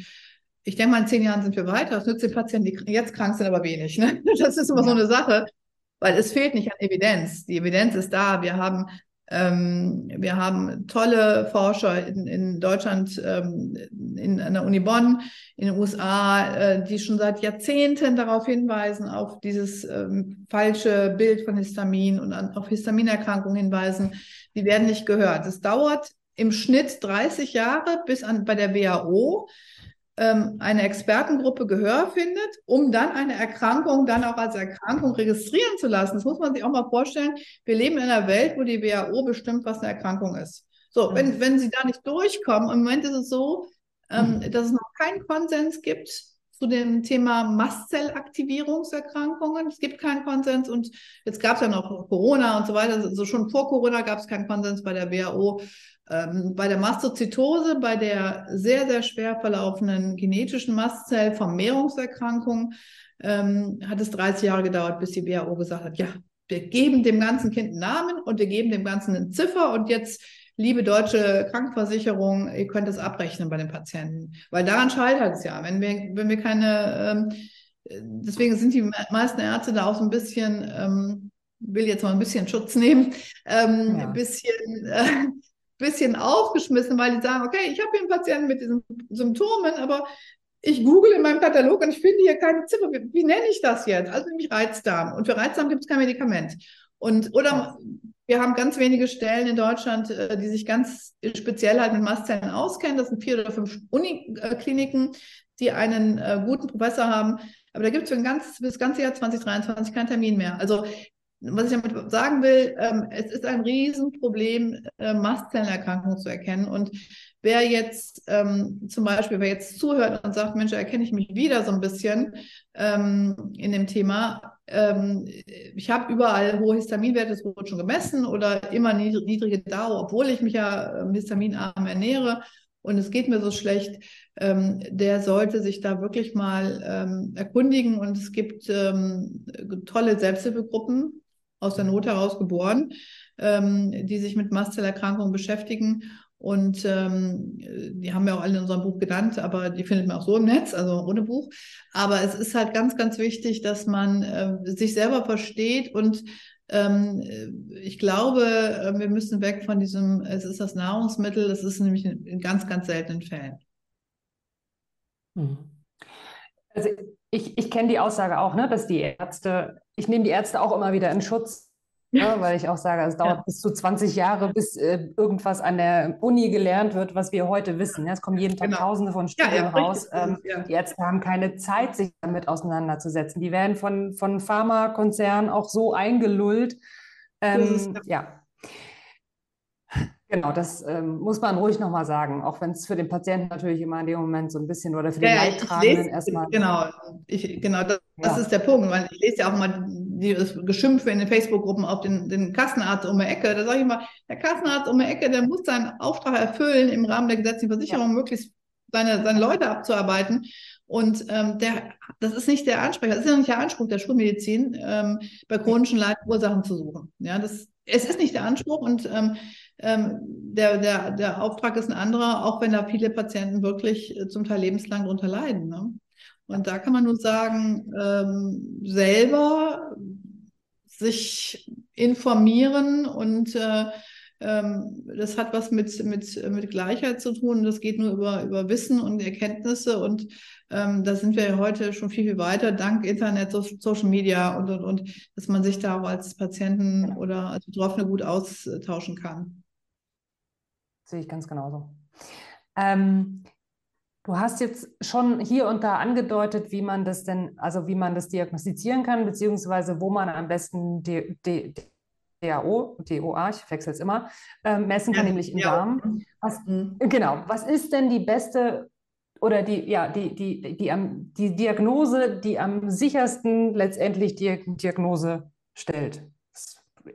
ich denke mal, in zehn Jahren sind wir weiter. Das nützt den Patienten, die jetzt krank sind, aber wenig. Ne? Das ist immer ja. so eine Sache, weil es fehlt nicht an Evidenz. Die Evidenz ist da. Wir haben ähm, wir haben tolle Forscher in, in Deutschland, ähm, in, an der Uni Bonn, in den USA, äh, die schon seit Jahrzehnten darauf hinweisen, auf dieses ähm, falsche Bild von Histamin und an, auf Histaminerkrankungen hinweisen. Die werden nicht gehört. Es dauert im Schnitt 30 Jahre bis an, bei der WHO eine Expertengruppe Gehör findet, um dann eine Erkrankung dann auch als Erkrankung registrieren zu lassen. Das muss man sich auch mal vorstellen. Wir leben in einer Welt, wo die WHO bestimmt, was eine Erkrankung ist. So, wenn, wenn sie da nicht durchkommen, im Moment ist es so, ähm, mhm. dass es noch keinen Konsens gibt zu dem Thema Mastzellaktivierungserkrankungen. Es gibt keinen Konsens und jetzt gab es ja noch Corona und so weiter. Also schon vor Corona gab es keinen Konsens bei der WHO. Ähm, bei der Mastozytose, bei der sehr, sehr schwer verlaufenden genetischen Mastzellvermehrungserkrankung, ähm, hat es 30 Jahre gedauert, bis die WHO gesagt hat, ja, wir geben dem ganzen Kind einen Namen und wir geben dem Ganzen eine Ziffer und jetzt liebe deutsche Krankenversicherung, ihr könnt es abrechnen bei den Patienten. Weil daran scheitert es ja. Wenn wir, wenn wir keine, ähm, deswegen sind die meisten Ärzte da auch so ein bisschen, ähm, will jetzt mal ein bisschen Schutz nehmen, ähm, ja. ein bisschen, äh, bisschen aufgeschmissen, weil die sagen, okay, ich habe hier einen Patienten mit diesen Symptomen, aber ich google in meinem Katalog und ich finde hier keine Ziffer. Wie, wie nenne ich das jetzt? Also nämlich Reizdarm. Und für Reizdarm gibt es kein Medikament. Und oder wir haben ganz wenige Stellen in Deutschland, äh, die sich ganz speziell halt mit Mastzellen auskennen. Das sind vier oder fünf Unikliniken, die einen äh, guten Professor haben. Aber da gibt es für, für das ganze Jahr 2023 keinen Termin mehr. Also was ich damit sagen will, ähm, es ist ein Riesenproblem, äh, Mastzellenerkrankungen zu erkennen. Und wer jetzt ähm, zum Beispiel, wer jetzt zuhört und sagt, Mensch, erkenne ich mich wieder so ein bisschen ähm, in dem Thema, ähm, ich habe überall hohe Histaminwerte, das wurde schon gemessen, oder immer niedrige DAO, obwohl ich mich ja ähm, histaminarm ernähre und es geht mir so schlecht, ähm, der sollte sich da wirklich mal ähm, erkundigen. Und es gibt ähm, tolle Selbsthilfegruppen aus der Not heraus geboren, ähm, die sich mit Mastzellerkrankungen beschäftigen. Und ähm, die haben wir auch alle in unserem Buch genannt, aber die findet man auch so im Netz, also ohne Buch. Aber es ist halt ganz, ganz wichtig, dass man äh, sich selber versteht und ähm, ich glaube, äh, wir müssen weg von diesem, es ist das Nahrungsmittel, es ist nämlich in, in ganz, ganz seltenen Fällen. Hm. Also ich, ich kenne die Aussage auch, ne, dass die Ärzte, ich nehme die Ärzte auch immer wieder in Schutz, ja, weil ich auch sage, es dauert ja. bis zu 20 Jahre, bis äh, irgendwas an der Uni gelernt wird, was wir heute wissen. Ja, es kommen jeden Tag genau. Tausende von Studien raus. Ähm, die Ärzte haben keine Zeit, sich damit auseinanderzusetzen. Die werden von, von Pharmakonzernen auch so eingelullt. Ähm, ja. Genau, das ähm, muss man ruhig nochmal sagen, auch wenn es für den Patienten natürlich immer in dem Moment so ein bisschen oder für den ja, Leidtragenden erstmal. Genau, ich, genau das, ja. das, ist der Punkt, weil ich lese ja auch mal dieses Geschimpfe in den Facebook-Gruppen auf den, den Kassenarzt um die Ecke. Da sage ich mal, der Kassenarzt um die Ecke, der muss seinen Auftrag erfüllen, im Rahmen der gesetzlichen Versicherung ja. möglichst seine, seine Leute abzuarbeiten. Und ähm, der, das ist nicht der Anspruch, das ist ja nicht der Anspruch der Schulmedizin, ähm, bei chronischen Leiden Ursachen zu suchen. Ja, das, es ist nicht der Anspruch und ähm, ähm, der, der, der Auftrag ist ein anderer, auch wenn da viele Patienten wirklich äh, zum Teil lebenslang darunter leiden. Ne? Und da kann man nur sagen, ähm, selber sich informieren und äh, das hat was mit, mit, mit Gleichheit zu tun. Das geht nur über, über Wissen und Erkenntnisse. Und ähm, da sind wir heute schon viel, viel weiter, dank Internet, so, Social Media und, und, und, dass man sich da auch als Patienten oder als Betroffene gut austauschen kann. Sehe ich ganz genauso. Ähm, du hast jetzt schon hier und da angedeutet, wie man das denn, also wie man das diagnostizieren kann, beziehungsweise wo man am besten die, die, DAO, DOA, ich wechsle es immer, äh, messen kann, ja, nämlich im ja. Darm. Was, mhm. Genau, was ist denn die beste oder die, ja, die, die, die, die, die Diagnose, die am sichersten letztendlich die Diagnose stellt?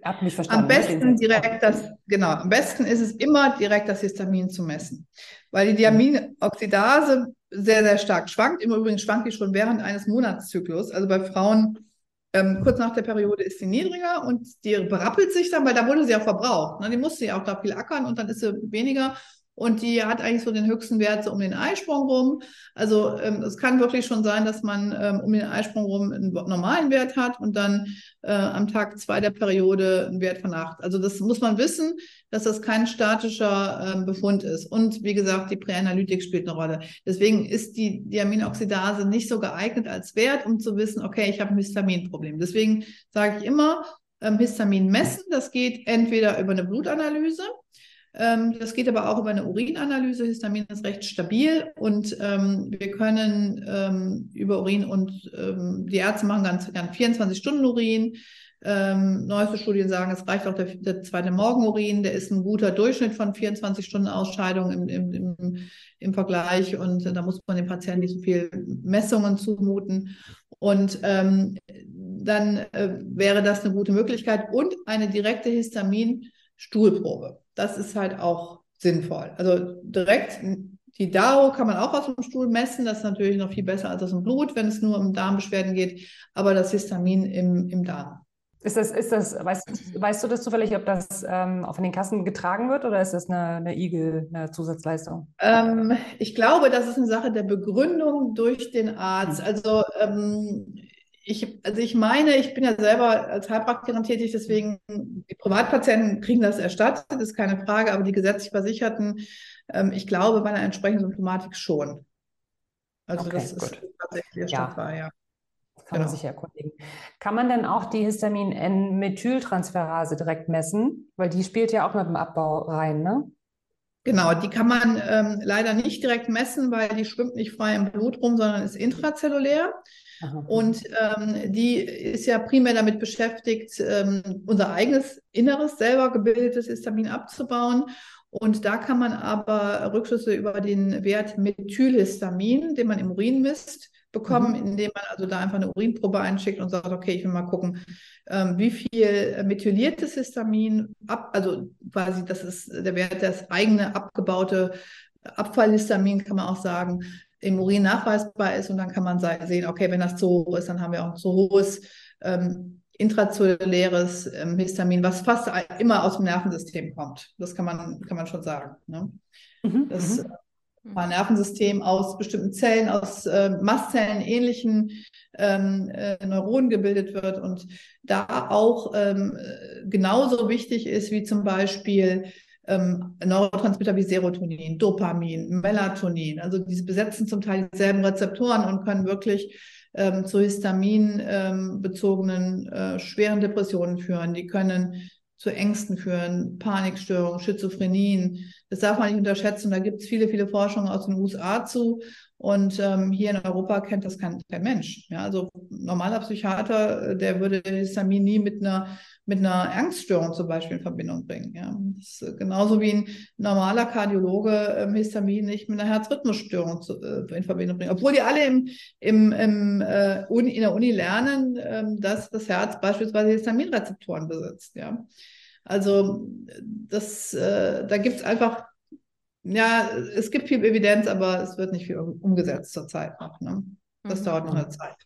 Hab mich verstanden. Am besten direkt das, genau, am besten ist es immer direkt das Histamin zu messen, weil die Diaminoxidase sehr, sehr stark schwankt. Im Übrigen schwankt die schon während eines Monatszyklus. Also bei Frauen ähm, kurz nach der Periode ist sie niedriger und die berappelt sich dann, weil da wurde sie auch verbraucht. Ne? Die musste ja auch da viel ackern und dann ist sie weniger und die hat eigentlich so den höchsten Wert so um den Eisprung rum. Also ähm, es kann wirklich schon sein, dass man ähm, um den Eisprung rum einen normalen Wert hat und dann äh, am Tag zwei der Periode einen Wert von acht. Also das muss man wissen, dass das kein statischer ähm, Befund ist. Und wie gesagt, die Präanalytik spielt eine Rolle. Deswegen ist die Diaminoxidase nicht so geeignet als Wert, um zu wissen, okay, ich habe ein Histaminproblem. Deswegen sage ich immer, ähm, Histamin messen, das geht entweder über eine Blutanalyse, das geht aber auch über eine Urinanalyse. Histamin ist recht stabil und ähm, wir können ähm, über Urin und ähm, die Ärzte machen ganz, ganz 24 Stunden Urin. Ähm, neueste Studien sagen, es reicht auch der, der, zweite Morgenurin, der ist ein guter Durchschnitt von 24 Stunden Ausscheidung im, im, im, im Vergleich und da muss man dem Patienten nicht so viel Messungen zumuten. Und ähm, dann äh, wäre das eine gute Möglichkeit und eine direkte Histamin-Stuhlprobe. Das ist halt auch sinnvoll. Also direkt die DAO kann man auch aus dem Stuhl messen. Das ist natürlich noch viel besser als aus dem Blut, wenn es nur um Darmbeschwerden geht. Aber das Histamin im, im Darm. Ist das, ist das, weißt, weißt du das zufällig, ob das ähm, von den Kassen getragen wird oder ist das eine, eine Igel, eine Zusatzleistung? Ähm, ich glaube, das ist eine Sache der Begründung durch den Arzt. Also ähm, ich, also ich meine, ich bin ja selber als Heilpraktikerin tätig, deswegen die Privatpatienten kriegen das erstattet, das ist keine Frage, aber die gesetzlich Versicherten, ähm, ich glaube, bei einer entsprechenden Symptomatik schon. Also okay, das gut. ist tatsächlich erstattbar, ja. ja kann genau. man sich erkundigen. Kann man denn auch die Histamin-N-Methyltransferase direkt messen? Weil die spielt ja auch mit dem Abbau rein, ne? Genau, die kann man ähm, leider nicht direkt messen, weil die schwimmt nicht frei im Blut rum, sondern ist intrazellulär. Aha. Und ähm, die ist ja primär damit beschäftigt, ähm, unser eigenes Inneres, selber gebildetes Histamin abzubauen. Und da kann man aber Rückschlüsse über den Wert Methylhistamin, den man im Urin misst, bekommen, mhm. indem man also da einfach eine Urinprobe einschickt und sagt, okay, ich will mal gucken, ähm, wie viel methyliertes Histamin ab, also quasi das ist der Wert, das eigene abgebaute Abfallhistamin, kann man auch sagen, im Urin nachweisbar ist und dann kann man sehen, okay, wenn das zu hoch ist, dann haben wir auch zu hohes ähm, intrazelluläres ähm, Histamin, was fast immer aus dem Nervensystem kommt. Das kann man, kann man schon sagen. Ne? Mhm, das, mhm ein Nervensystem aus bestimmten Zellen, aus äh, Mastzellen ähnlichen ähm, äh, Neuronen gebildet wird und da auch ähm, genauso wichtig ist wie zum Beispiel ähm, Neurotransmitter wie Serotonin, Dopamin, Melatonin. Also diese besetzen zum Teil dieselben Rezeptoren und können wirklich ähm, zu Histamin ähm, äh, schweren Depressionen führen. Die können zu Ängsten führen, Panikstörungen, Schizophrenien. Das darf man nicht unterschätzen. Da gibt es viele, viele Forschungen aus den USA zu. Und ähm, hier in Europa kennt das kein, kein Mensch. Ja, also normaler Psychiater, äh, der würde Histamin nie mit einer mit einer Angststörung zum Beispiel in Verbindung bringen. Ja. Ist genauso wie ein normaler Kardiologe ähm, Histamin nicht mit einer Herzrhythmusstörung zu, äh, in Verbindung bringt. Obwohl die alle im, im, im, äh, Uni, in der Uni lernen, äh, dass das Herz beispielsweise Histaminrezeptoren besitzt. Ja. Also das, äh, da gibt es einfach, ja, es gibt viel Evidenz, aber es wird nicht viel umgesetzt zurzeit noch. Ne? Das mhm. dauert noch eine Zeit.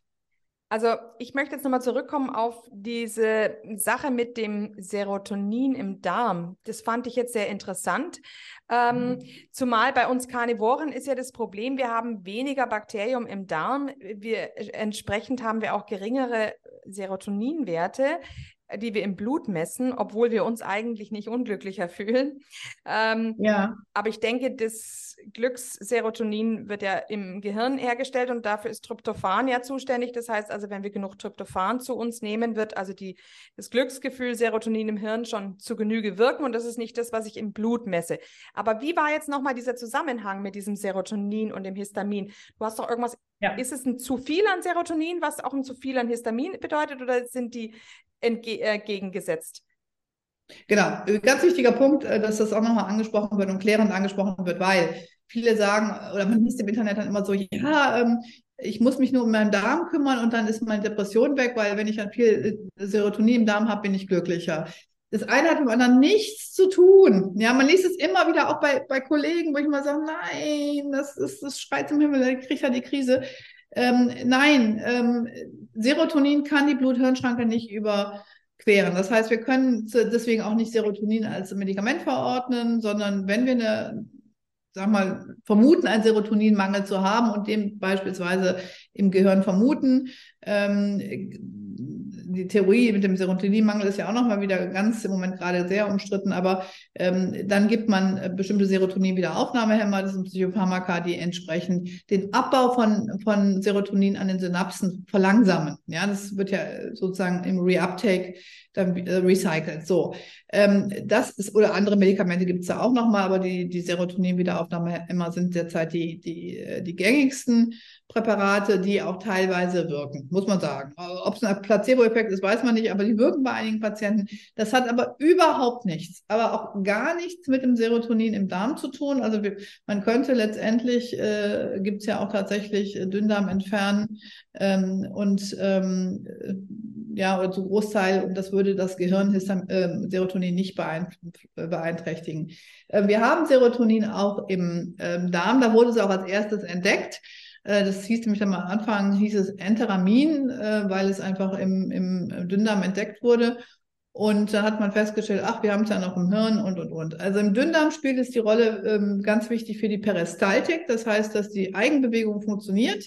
Also ich möchte jetzt nochmal zurückkommen auf diese Sache mit dem Serotonin im Darm. Das fand ich jetzt sehr interessant. Ähm, mhm. Zumal bei uns Karnivoren ist ja das Problem, wir haben weniger Bakterium im Darm. Wir, entsprechend haben wir auch geringere Serotoninwerte die wir im Blut messen, obwohl wir uns eigentlich nicht unglücklicher fühlen. Ähm, ja. Aber ich denke, das Glücksserotonin wird ja im Gehirn hergestellt und dafür ist Tryptophan ja zuständig. Das heißt also, wenn wir genug Tryptophan zu uns nehmen, wird also die, das Glücksgefühl Serotonin im Hirn schon zu Genüge wirken und das ist nicht das, was ich im Blut messe. Aber wie war jetzt nochmal dieser Zusammenhang mit diesem Serotonin und dem Histamin? Du hast doch irgendwas, ja. ist es ein zu viel an Serotonin, was auch ein zu viel an Histamin bedeutet oder sind die entgegengesetzt. Genau, ganz wichtiger Punkt, äh, dass das auch nochmal angesprochen wird und klärend angesprochen wird, weil viele sagen, oder man liest im Internet dann immer so, ja, ähm, ich muss mich nur um meinen Darm kümmern und dann ist meine Depression weg, weil wenn ich dann viel äh, Serotonin im Darm habe, bin ich glücklicher. Das eine hat mit dem anderen nichts zu tun. Ja, man liest es immer wieder auch bei, bei Kollegen, wo ich mal sage, nein, das ist, das schreit zum Himmel, da kriegt er die Krise. Ähm, nein, ähm, Serotonin kann die Blut-Hirn-Schranke nicht überqueren. Das heißt, wir können deswegen auch nicht Serotonin als Medikament verordnen, sondern wenn wir eine, sag mal, vermuten, einen Serotoninmangel zu haben und den beispielsweise im Gehirn vermuten, ähm, die Theorie mit dem Serotoninmangel ist ja auch nochmal wieder ganz im Moment gerade sehr umstritten, aber ähm, dann gibt man äh, bestimmte Serotonin-Wiederaufnahmehämmer, das sind Psychopharmaka, die entsprechend den Abbau von, von Serotonin an den Synapsen verlangsamen. Ja, das wird ja sozusagen im Reuptake dann äh, recycelt. So. Ähm, das ist, oder andere Medikamente gibt es da auch nochmal, aber die, die Serotonin-Wiederaufnahme immer sind derzeit die, die, äh, die gängigsten Präparate, die auch teilweise wirken, muss man sagen. Ob es ein Placebo-Effekt ist, weiß man nicht, aber die wirken bei einigen Patienten. Das hat aber überhaupt nichts, aber auch gar nichts mit dem Serotonin im Darm zu tun. Also wir, man könnte letztendlich, äh, gibt es ja auch tatsächlich äh, Dünndarm entfernen ähm, und ähm, ja, oder zu Großteil, und das würde das Gehirn äh, Serotonin nicht beeinträchtigen. Äh, wir haben Serotonin auch im äh, Darm, da wurde es auch als erstes entdeckt. Äh, das hieß nämlich am Anfang, hieß es Enterimin, äh, weil es einfach im, im Dünndarm entdeckt wurde. Und da hat man festgestellt, ach, wir haben es ja noch im Hirn und, und, und. Also im Dünndarm spielt es die Rolle ähm, ganz wichtig für die Peristaltik. Das heißt, dass die Eigenbewegung funktioniert.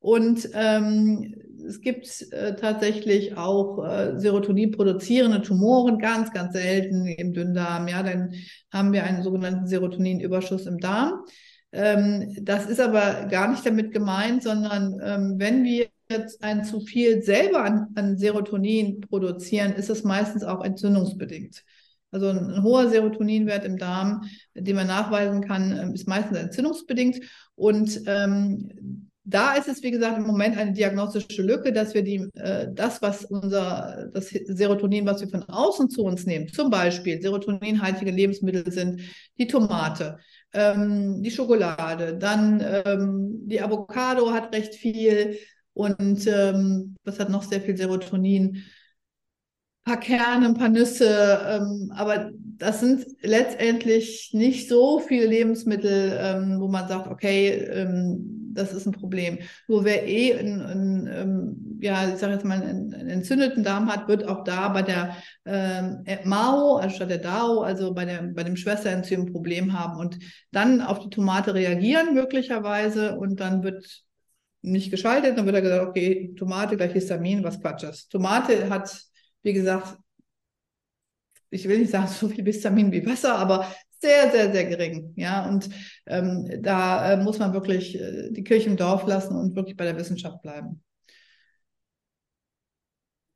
Und ähm, es gibt äh, tatsächlich auch äh, Serotonin produzierende Tumoren, ganz, ganz selten im Dünndarm. Ja, dann haben wir einen sogenannten Serotoninüberschuss im Darm. Ähm, das ist aber gar nicht damit gemeint, sondern ähm, wenn wir jetzt ein zu viel selber an, an Serotonin produzieren, ist es meistens auch entzündungsbedingt. Also ein hoher Serotoninwert im Darm, den man nachweisen kann, ähm, ist meistens entzündungsbedingt. Und ähm, da ist es, wie gesagt, im Moment eine diagnostische Lücke, dass wir die, äh, das, was unser, das Serotonin, was wir von außen zu uns nehmen, zum Beispiel serotoninhaltige Lebensmittel sind die Tomate, ähm, die Schokolade, dann ähm, die Avocado hat recht viel und ähm, was hat noch sehr viel Serotonin? Ein paar Kerne, ein paar Nüsse, ähm, aber das sind letztendlich nicht so viele Lebensmittel, ähm, wo man sagt, okay, ähm, das ist ein Problem. Nur wer eh ein, ein, ein ähm, ja, ich sage jetzt mal, einen, einen, entzündeten Darm hat, wird auch da bei der ähm, MAO, also statt der DAO, also bei, der, bei dem Schwesterenzym ein Problem haben und dann auf die Tomate reagieren möglicherweise und dann wird nicht geschaltet, dann wird er gesagt, okay, Tomate gleich Histamin, was Quatsch ist. Tomate hat, wie gesagt, ich will nicht sagen so viel Histamin wie Wasser, aber sehr, sehr, sehr gering. Ja, und ähm, da äh, muss man wirklich äh, die Kirche im Dorf lassen und wirklich bei der Wissenschaft bleiben.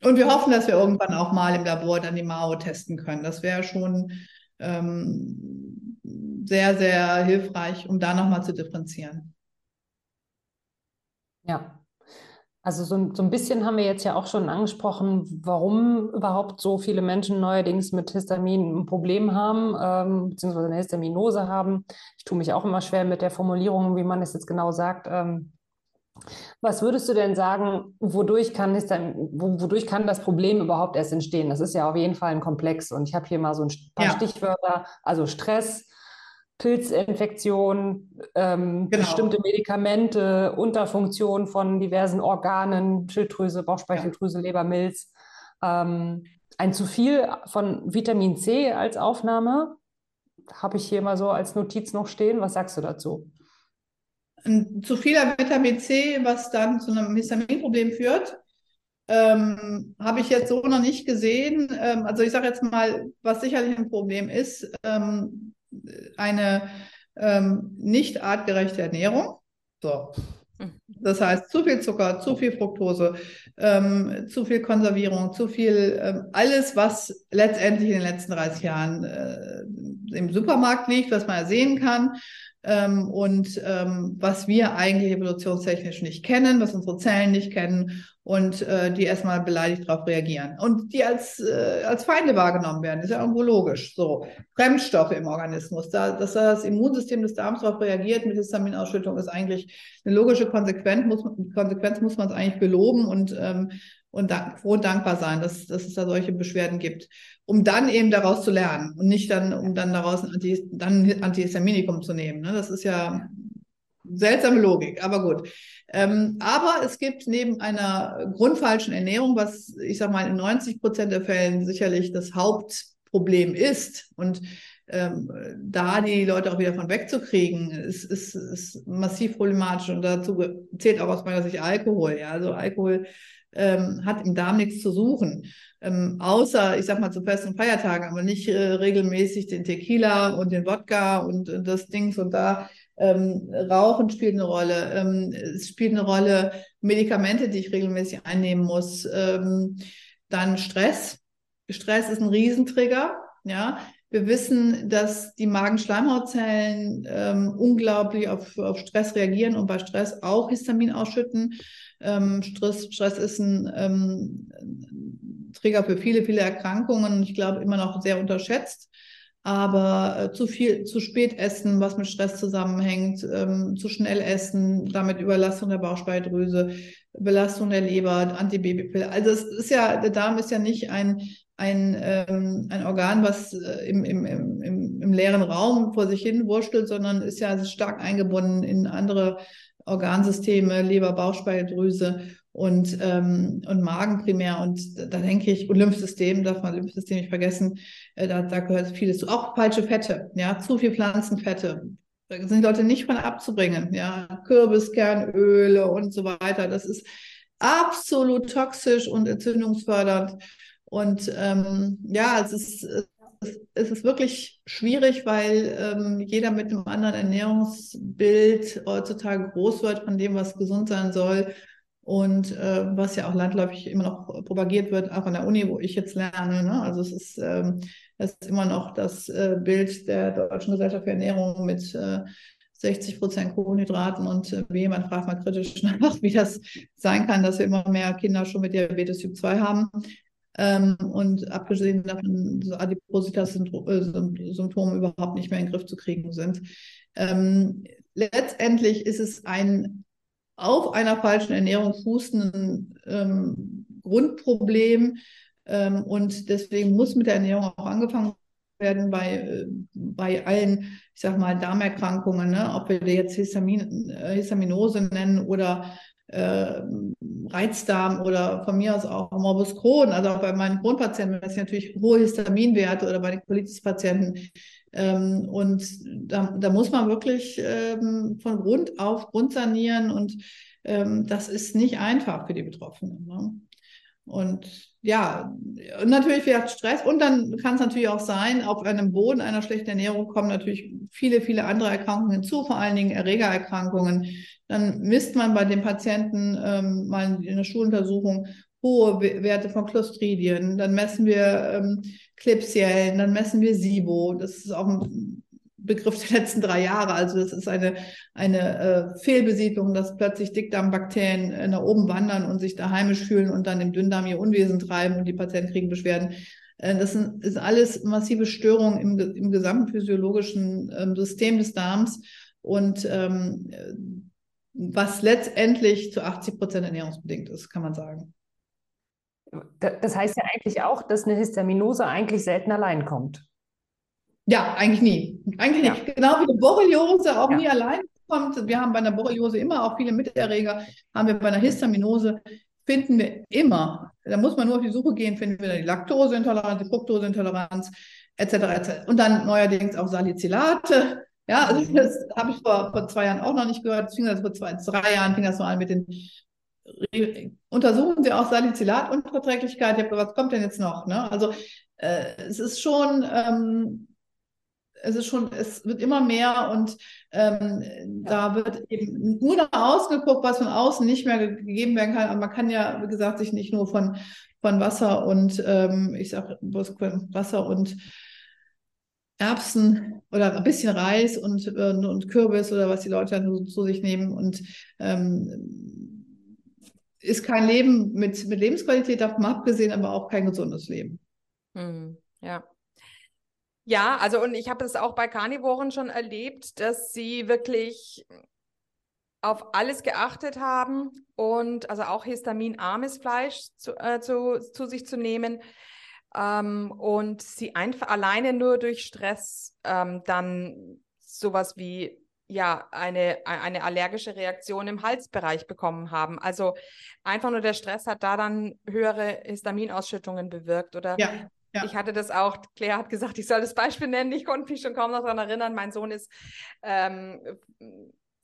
Und wir hoffen, dass wir irgendwann auch mal im Labor dann die Mao testen können. Das wäre schon ähm, sehr, sehr hilfreich, um da nochmal zu differenzieren. Ja, also so, so ein bisschen haben wir jetzt ja auch schon angesprochen, warum überhaupt so viele Menschen neuerdings mit Histamin ein Problem haben, ähm, beziehungsweise eine Histaminose haben. Ich tue mich auch immer schwer mit der Formulierung, wie man es jetzt genau sagt. Ähm, was würdest du denn sagen, wodurch kann, Histamin, wodurch kann das Problem überhaupt erst entstehen? Das ist ja auf jeden Fall ein Komplex. Und ich habe hier mal so ein paar ja. Stichwörter, also Stress, Pilzinfektion, ähm, genau. bestimmte Medikamente, Unterfunktion von diversen Organen, Schilddrüse, Bauchspeicheldrüse, ja. Leber, Milz, ähm, ein zu viel von Vitamin C als Aufnahme, habe ich hier mal so als Notiz noch stehen. Was sagst du dazu? Ein zu vieler Vitamin C, was dann zu einem Histaminproblem führt, ähm, habe ich jetzt so noch nicht gesehen. Ähm, also ich sage jetzt mal, was sicherlich ein Problem ist, ähm, eine ähm, nicht artgerechte Ernährung. So. Das heißt, zu viel Zucker, zu viel Fructose, ähm, zu viel Konservierung, zu viel, ähm, alles, was letztendlich in den letzten 30 Jahren äh, im Supermarkt liegt, was man ja sehen kann, ähm, und ähm, was wir eigentlich evolutionstechnisch nicht kennen, was unsere Zellen nicht kennen und äh, die erstmal beleidigt darauf reagieren und die als, äh, als Feinde wahrgenommen werden, ist ja irgendwo logisch. So, Fremdstoffe im Organismus, da, dass das Immunsystem des Darms darauf reagiert mit Histaminausschüttung, ist eigentlich eine logische Konsequenz, muss, Konsequenz muss man es eigentlich beloben und ähm, und dank, froh und dankbar sein, dass, dass es da solche Beschwerden gibt, um dann eben daraus zu lernen und nicht dann, um dann daraus ein Anti, dann Antihistaminikum zu nehmen. Ne? Das ist ja seltsame Logik, aber gut. Ähm, aber es gibt neben einer grundfalschen Ernährung, was ich sag mal in 90 Prozent der Fällen sicherlich das Hauptproblem ist und ähm, da die Leute auch wieder von wegzukriegen, ist, ist, ist massiv problematisch und dazu zählt auch aus meiner Sicht Alkohol. Ja, also Alkohol ähm, hat im Darm nichts zu suchen. Ähm, außer, ich sag mal, zu festen Feiertagen, aber nicht äh, regelmäßig den Tequila und den Wodka und, und das Dings und da. Ähm, Rauchen spielt eine Rolle. Ähm, es spielt eine Rolle Medikamente, die ich regelmäßig einnehmen muss. Ähm, dann Stress. Stress ist ein Riesentrigger. Ja, wir wissen, dass die Magenschleimhautzellen ähm, unglaublich auf, auf Stress reagieren und bei Stress auch Histamin ausschütten. Ähm, Stress, Stress ist ein ähm, Trigger für viele, viele Erkrankungen ich glaube immer noch sehr unterschätzt. Aber äh, zu viel, zu spät essen, was mit Stress zusammenhängt, ähm, zu schnell essen, damit Überlastung der Bauchspeicheldrüse, Belastung der Leber, Antibabypille. Also es ist ja, der Darm ist ja nicht ein ein, ähm, ein Organ, was äh, im, im, im, im leeren Raum vor sich hin wurschtelt, sondern ist ja stark eingebunden in andere Organsysteme, Leber, Bauchspeicheldrüse und, ähm, und Magen primär. Und da denke ich, und Lymphsystem, darf man Lymphsystem nicht vergessen, äh, da, da gehört vieles zu. Auch falsche Fette, ja, zu viel Pflanzenfette. Da sind die Leute nicht von abzubringen, ja, Kürbiskernöle und so weiter. Das ist absolut toxisch und entzündungsfördernd. Und ähm, ja, es ist, es ist wirklich schwierig, weil ähm, jeder mit einem anderen Ernährungsbild heutzutage groß wird von dem, was gesund sein soll. Und äh, was ja auch landläufig immer noch propagiert wird, auch an der Uni, wo ich jetzt lerne. Ne? Also es ist, ähm, es ist immer noch das äh, Bild der Deutschen Gesellschaft für Ernährung mit äh, 60 Prozent Kohlenhydraten und äh, jemand fragt mal kritisch nach, wie das sein kann, dass wir immer mehr Kinder schon mit Diabetes Typ 2 haben. Ähm, und abgesehen davon, so Adipositas-Symptome überhaupt nicht mehr in den Griff zu kriegen sind. Ähm, letztendlich ist es ein auf einer falschen Ernährung fußenden ähm, Grundproblem ähm, und deswegen muss mit der Ernährung auch angefangen werden bei, äh, bei allen, ich sag mal, Darmerkrankungen, ne? ob wir die jetzt Histamin, äh, Histaminose nennen oder äh, Reizdarm oder von mir aus auch Morbus Crohn, also auch bei meinen Kronpatienten, das sind natürlich hohe Histaminwerte oder bei den Colitis-Patienten. Ähm, und da, da, muss man wirklich ähm, von Grund auf Grund sanieren und ähm, das ist nicht einfach für die Betroffenen. Ne? Und ja, natürlich wird Stress und dann kann es natürlich auch sein, auf einem Boden einer schlechten Ernährung kommen natürlich viele, viele andere Erkrankungen hinzu, vor allen Dingen Erregererkrankungen. Dann misst man bei den Patienten ähm, mal in der Schuluntersuchung hohe Werte von Clostridien. Dann messen wir ähm, Klebsiellen, dann messen wir SIBO. Das ist auch ein Begriff der letzten drei Jahre. Also das ist eine, eine äh, Fehlbesiedlung, dass plötzlich Dickdarmbakterien äh, nach oben wandern und sich da heimisch fühlen und dann im Dünndarm ihr Unwesen treiben und die Patienten kriegen Beschwerden. Äh, das sind, ist alles massive Störungen im, im gesamten physiologischen ähm, System des Darms und ähm, was letztendlich zu 80 Prozent ernährungsbedingt ist, kann man sagen. Das heißt ja eigentlich auch, dass eine Histaminose eigentlich selten allein kommt. Ja, eigentlich nie. Eigentlich ja. nicht. Genau wie die Borreliose auch ja. nie allein kommt. Wir haben bei einer Borreliose immer auch viele Miterreger. Haben wir bei einer Histaminose, finden wir immer, da muss man nur auf die Suche gehen, finden wir die Laktoseintoleranz, die Fructoseintoleranz, etc. etc. Und dann neuerdings auch Salicylate. Ja, also mhm. das habe ich vor, vor zwei Jahren auch noch nicht gehört. Beziehungsweise vor zwei, drei Jahren fing das so an mit den Untersuchen Sie auch Salicylatunverträglichkeit. Ich habe was kommt denn jetzt noch? Ne? Also äh, es ist schon ähm, es ist schon, es wird immer mehr und ähm, da wird eben nur nach außen geguckt, was von außen nicht mehr gegeben werden kann. Aber man kann ja, wie gesagt, sich nicht nur von, von Wasser und ähm, ich sage Wasser und Erbsen oder ein bisschen Reis und, äh, und Kürbis oder was die Leute dann zu sich nehmen und ähm, ist kein Leben mit, mit Lebensqualität davon abgesehen, aber auch kein gesundes Leben. Hm, ja. Ja, also und ich habe es auch bei Karnivoren schon erlebt, dass sie wirklich auf alles geachtet haben und also auch histaminarmes Fleisch zu, äh, zu, zu sich zu nehmen ähm, und sie einfach alleine nur durch Stress ähm, dann sowas wie ja, eine, eine allergische Reaktion im Halsbereich bekommen haben. Also einfach nur der Stress hat da dann höhere Histaminausschüttungen bewirkt oder ja. Ja. Ich hatte das auch, Claire hat gesagt, ich soll das Beispiel nennen. Ich konnte mich schon kaum noch daran erinnern. Mein Sohn ist ähm,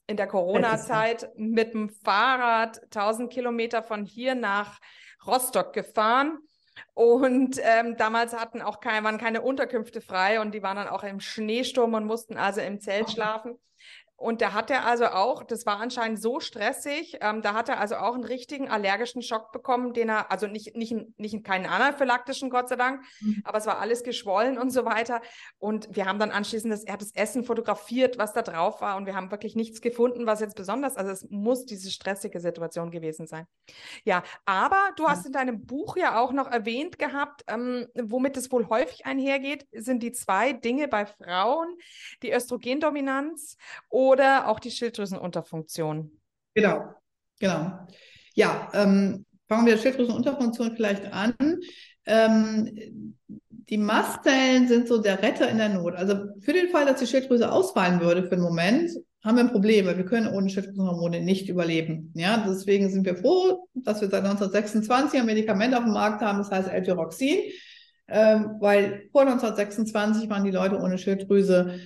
in der Corona-Zeit mit dem Fahrrad 1000 Kilometer von hier nach Rostock gefahren. Und ähm, damals hatten auch keine, waren keine Unterkünfte frei und die waren dann auch im Schneesturm und mussten also im Zelt schlafen. Und da hat er also auch, das war anscheinend so stressig, ähm, da hat er also auch einen richtigen allergischen Schock bekommen, den er, also nicht, nicht, nicht keinen anaphylaktischen, Gott sei Dank, mhm. aber es war alles geschwollen und so weiter. Und wir haben dann anschließend, das, er hat das Essen fotografiert, was da drauf war und wir haben wirklich nichts gefunden, was jetzt besonders, also es muss diese stressige Situation gewesen sein. Ja, aber du hast in deinem Buch ja auch noch erwähnt gehabt, ähm, womit es wohl häufig einhergeht, sind die zwei Dinge bei Frauen, die Östrogendominanz und oder auch die Schilddrüsenunterfunktion? Genau, genau. Ja, ähm, fangen wir Schilddrüsenunterfunktion vielleicht an. Ähm, die Mastzellen sind so der Retter in der Not. Also für den Fall, dass die Schilddrüse ausfallen würde für einen Moment, haben wir ein Problem, weil wir können ohne Schilddrüsenhormone nicht überleben. Ja, deswegen sind wir froh, dass wir seit 1926 ein Medikament auf dem Markt haben, das heißt L-Tyroxin, ähm, weil vor 1926 waren die Leute ohne Schilddrüse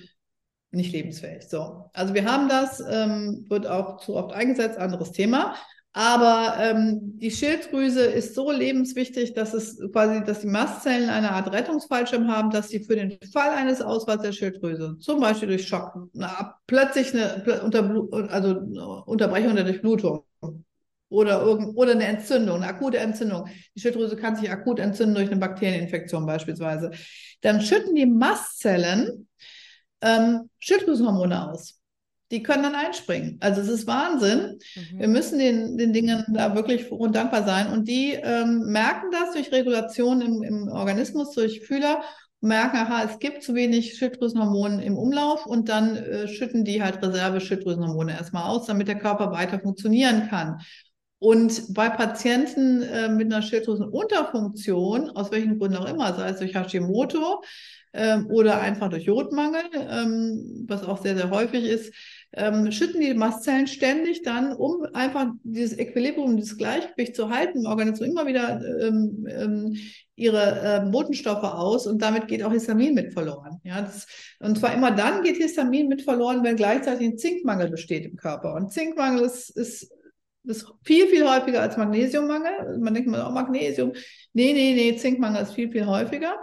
nicht lebensfähig. So, also wir haben das, ähm, wird auch zu oft eingesetzt, anderes Thema. Aber ähm, die Schilddrüse ist so lebenswichtig, dass es quasi, dass die Mastzellen eine Art Rettungsfallschirm haben, dass sie für den Fall eines Ausfalls der Schilddrüse, zum Beispiel durch Schock, na, plötzlich eine Unterblu also Unterbrechung der Durchblutung oder, oder eine Entzündung, eine akute Entzündung. Die Schilddrüse kann sich akut entzünden durch eine Bakterieninfektion beispielsweise. Dann schütten die Mastzellen ähm, Schilddrüsenhormone aus. Die können dann einspringen. Also es ist Wahnsinn. Mhm. Wir müssen den, den Dingen da wirklich froh und dankbar sein. Und die ähm, merken das durch Regulation im, im Organismus, durch Fühler merken, aha, es gibt zu wenig Schilddrüsenhormone im Umlauf und dann äh, schütten die halt Reserve-Schilddrüsenhormone erstmal aus, damit der Körper weiter funktionieren kann. Und bei Patienten äh, mit einer Schilddrüsenunterfunktion, aus welchen Gründen auch immer, sei es durch Hashimoto, ähm, oder einfach durch Jodmangel, ähm, was auch sehr, sehr häufig ist, ähm, schütten die Mastzellen ständig dann, um einfach dieses Equilibrium, dieses Gleichgewicht zu halten im Organismus, immer wieder ähm, ähm, ihre äh, Botenstoffe aus und damit geht auch Histamin mit verloren. Ja, das, und zwar immer dann geht Histamin mit verloren, wenn gleichzeitig ein Zinkmangel besteht im Körper. Und Zinkmangel ist, ist ist viel, viel häufiger als Magnesiummangel. Man denkt mal auch Magnesium. Nee, nee, nee, Zinkmangel ist viel, viel häufiger.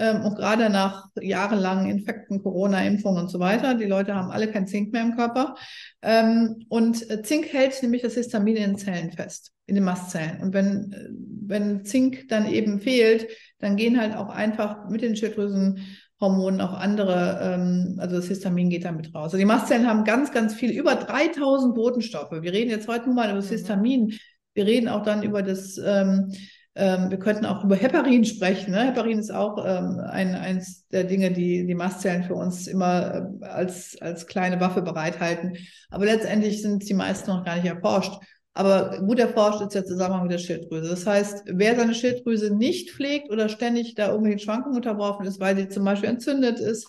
Ähm, und gerade nach jahrelangen Infekten, Corona-Impfungen und so weiter, die Leute haben alle kein Zink mehr im Körper. Ähm, und äh, Zink hält nämlich das Histamin in den Zellen fest, in den Mastzellen. Und wenn, äh, wenn Zink dann eben fehlt, dann gehen halt auch einfach mit den Schilddrüsenhormonen auch andere, ähm, also das Histamin geht damit raus. Also die Mastzellen haben ganz, ganz viel, über 3000 Botenstoffe. Wir reden jetzt heute nur mal über das mhm. Histamin. Wir reden auch dann über das ähm, wir könnten auch über Heparin sprechen. Ne? Heparin ist auch ähm, ein, eins der Dinge, die die Mastzellen für uns immer äh, als, als kleine Waffe bereithalten. Aber letztendlich sind die meisten noch gar nicht erforscht. Aber gut erforscht ist der Zusammenhang mit der Schilddrüse. Das heißt, wer seine Schilddrüse nicht pflegt oder ständig da irgendwelchen Schwankungen unterworfen ist, weil sie zum Beispiel entzündet ist,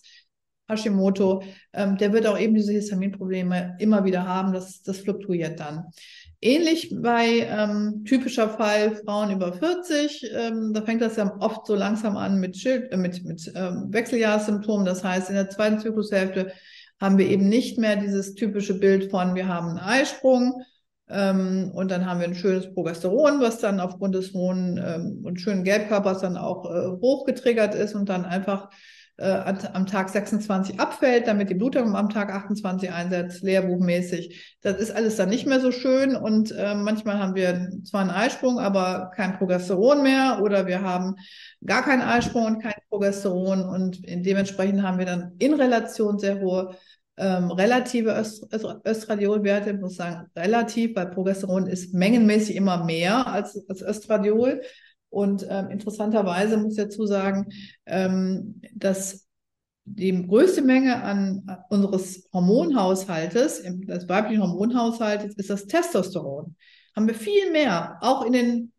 Hashimoto, ähm, der wird auch eben diese Histaminprobleme immer wieder haben. Das, das fluktuiert dann. Ähnlich bei ähm, typischer Fall Frauen über 40, ähm, da fängt das ja oft so langsam an mit, Schild, äh, mit, mit ähm, Wechseljahrssymptomen. Das heißt, in der zweiten Zyklushälfte haben wir eben nicht mehr dieses typische Bild von, wir haben einen Eisprung ähm, und dann haben wir ein schönes Progesteron, was dann aufgrund des hohen ähm, und schönen Gelbkörpers dann auch äh, hochgetriggert ist und dann einfach äh, am Tag 26 abfällt, damit die Blutung am Tag 28 einsetzt, lehrbuchmäßig. Das ist alles dann nicht mehr so schön und äh, manchmal haben wir zwar einen Eisprung, aber kein Progesteron mehr oder wir haben gar keinen Eisprung und kein Progesteron und dementsprechend haben wir dann in Relation sehr hohe ähm, relative Öst Östradiolwerte, ich muss sagen relativ, weil Progesteron ist mengenmäßig immer mehr als, als Östradiol. Und ähm, interessanterweise muss ich dazu sagen, ähm, dass die größte Menge an unseres Hormonhaushaltes, des weiblichen Hormonhaushaltes, ist das Testosteron. Haben wir viel mehr, auch in den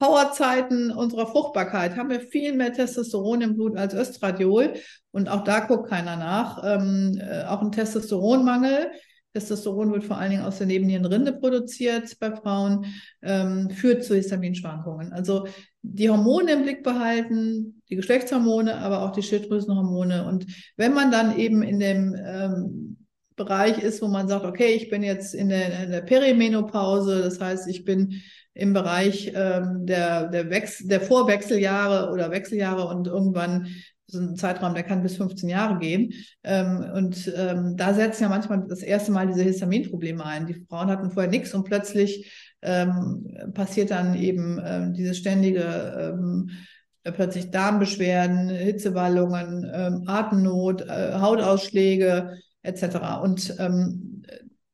Powerzeiten unserer Fruchtbarkeit haben wir viel mehr Testosteron im Blut als Östradiol. Und auch da guckt keiner nach. Ähm, äh, auch ein Testosteronmangel Testosteron wird vor allen Dingen aus der Nebennierenrinde produziert bei Frauen, ähm, führt zu Histaminschwankungen. Also die Hormone im Blick behalten, die Geschlechtshormone, aber auch die Schilddrüsenhormone. Und wenn man dann eben in dem ähm, Bereich ist, wo man sagt, okay, ich bin jetzt in der, in der Perimenopause, das heißt, ich bin im Bereich ähm, der, der, der Vorwechseljahre oder Wechseljahre und irgendwann ist ein Zeitraum, der kann bis 15 Jahre gehen. Ähm, und ähm, da setzen ja manchmal das erste Mal diese Histaminprobleme ein. Die Frauen hatten vorher nichts und plötzlich ähm, passiert dann eben ähm, diese ständige ähm, plötzlich Darmbeschwerden, Hitzewallungen, ähm, Atemnot, äh, Hautausschläge etc. Und ähm,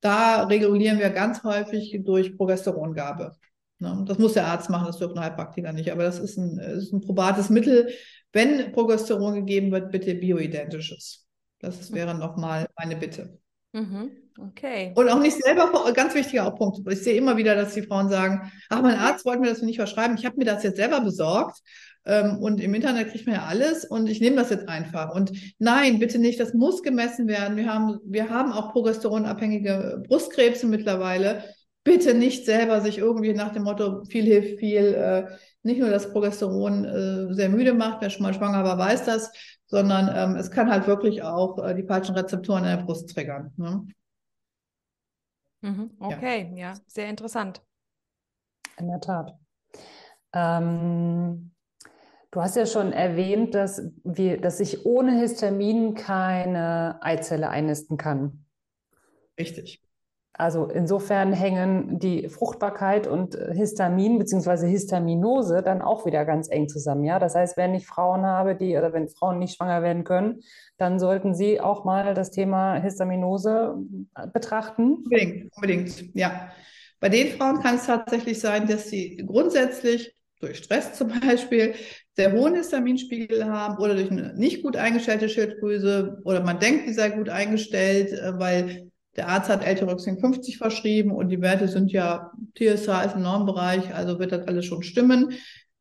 da regulieren wir ganz häufig durch Progesterongabe. Ne? Das muss der Arzt machen, das dürfen Heilpraktiker nicht, aber das ist ein, ist ein probates Mittel. Wenn Progesteron gegeben wird, bitte bioidentisches. Das wäre nochmal meine Bitte. Mhm. Okay. Und auch nicht selber, ganz wichtiger auch Punkt. Ich sehe immer wieder, dass die Frauen sagen, ach, mein Arzt wollte mir das nicht verschreiben, ich habe mir das jetzt selber besorgt. Ähm, und im Internet kriegt man ja alles und ich nehme das jetzt einfach. Und nein, bitte nicht, das muss gemessen werden. Wir haben, wir haben auch progesteronabhängige Brustkrebse mittlerweile. Bitte nicht selber sich irgendwie nach dem Motto, viel hilft viel, äh, nicht nur das Progesteron äh, sehr müde macht, wer schon mal schwanger war, weiß das, sondern ähm, es kann halt wirklich auch äh, die falschen Rezeptoren in der Brust triggern. Ne? Mhm, okay, ja. ja. sehr interessant. In der Tat. Ähm, du hast ja schon erwähnt, dass, wir, dass ich ohne Histamin keine Eizelle einnisten kann. Richtig. Also insofern hängen die Fruchtbarkeit und Histamin bzw. Histaminose dann auch wieder ganz eng zusammen. Ja, das heißt, wenn ich Frauen habe, die oder wenn Frauen nicht schwanger werden können, dann sollten sie auch mal das Thema Histaminose betrachten. Unbedingt, unbedingt, ja. Bei den Frauen kann es tatsächlich sein, dass sie grundsätzlich durch Stress zum Beispiel sehr hohen Histaminspiegel haben oder durch eine nicht gut eingestellte Schilddrüse oder man denkt, die sei gut eingestellt, äh, weil der Arzt hat L-Tyroxin 50 verschrieben und die Werte sind ja, TSH ist im Normbereich, also wird das alles schon stimmen.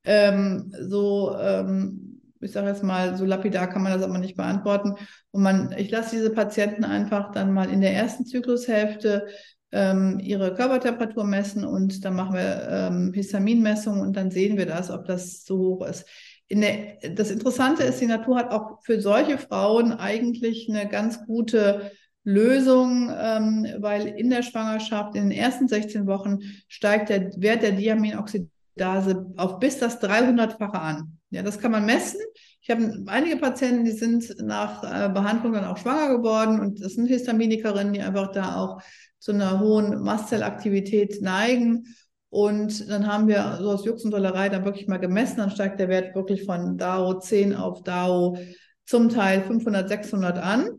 Ähm, so, ähm, ich sage jetzt mal, so lapidar kann man das aber nicht beantworten. Und man, ich lasse diese Patienten einfach dann mal in der ersten Zyklushälfte ähm, ihre Körpertemperatur messen und dann machen wir ähm, Histaminmessungen und dann sehen wir das, ob das so hoch ist. Der, das Interessante ist, die Natur hat auch für solche Frauen eigentlich eine ganz gute Lösung, ähm, weil in der Schwangerschaft in den ersten 16 Wochen steigt der Wert der Diaminoxidase auf bis das 300-fache an. Ja, das kann man messen. Ich habe einige Patienten, die sind nach äh, Behandlung dann auch schwanger geworden und das sind Histaminikerinnen, die einfach da auch zu einer hohen Mastzellaktivität neigen. Und dann haben wir so aus Jux und Dollerei dann wirklich mal gemessen, dann steigt der Wert wirklich von DAO 10 auf DAO zum Teil 500, 600 an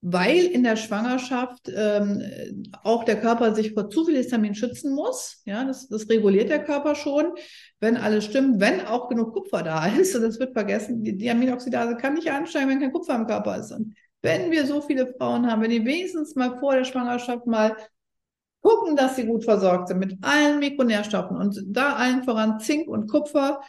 weil in der Schwangerschaft ähm, auch der Körper sich vor zu viel Histamin schützen muss. Ja, das, das reguliert der Körper schon, wenn alles stimmt, wenn auch genug Kupfer da ist. Und das wird vergessen, die, Aminoxidase kann nicht ansteigen, wenn kein Kupfer im Körper ist. Und wenn wir so viele Frauen haben, wenn die wenigstens mal vor der Schwangerschaft mal gucken, dass sie gut versorgt sind mit allen Mikronährstoffen und da allen voran Zink und Kupfer,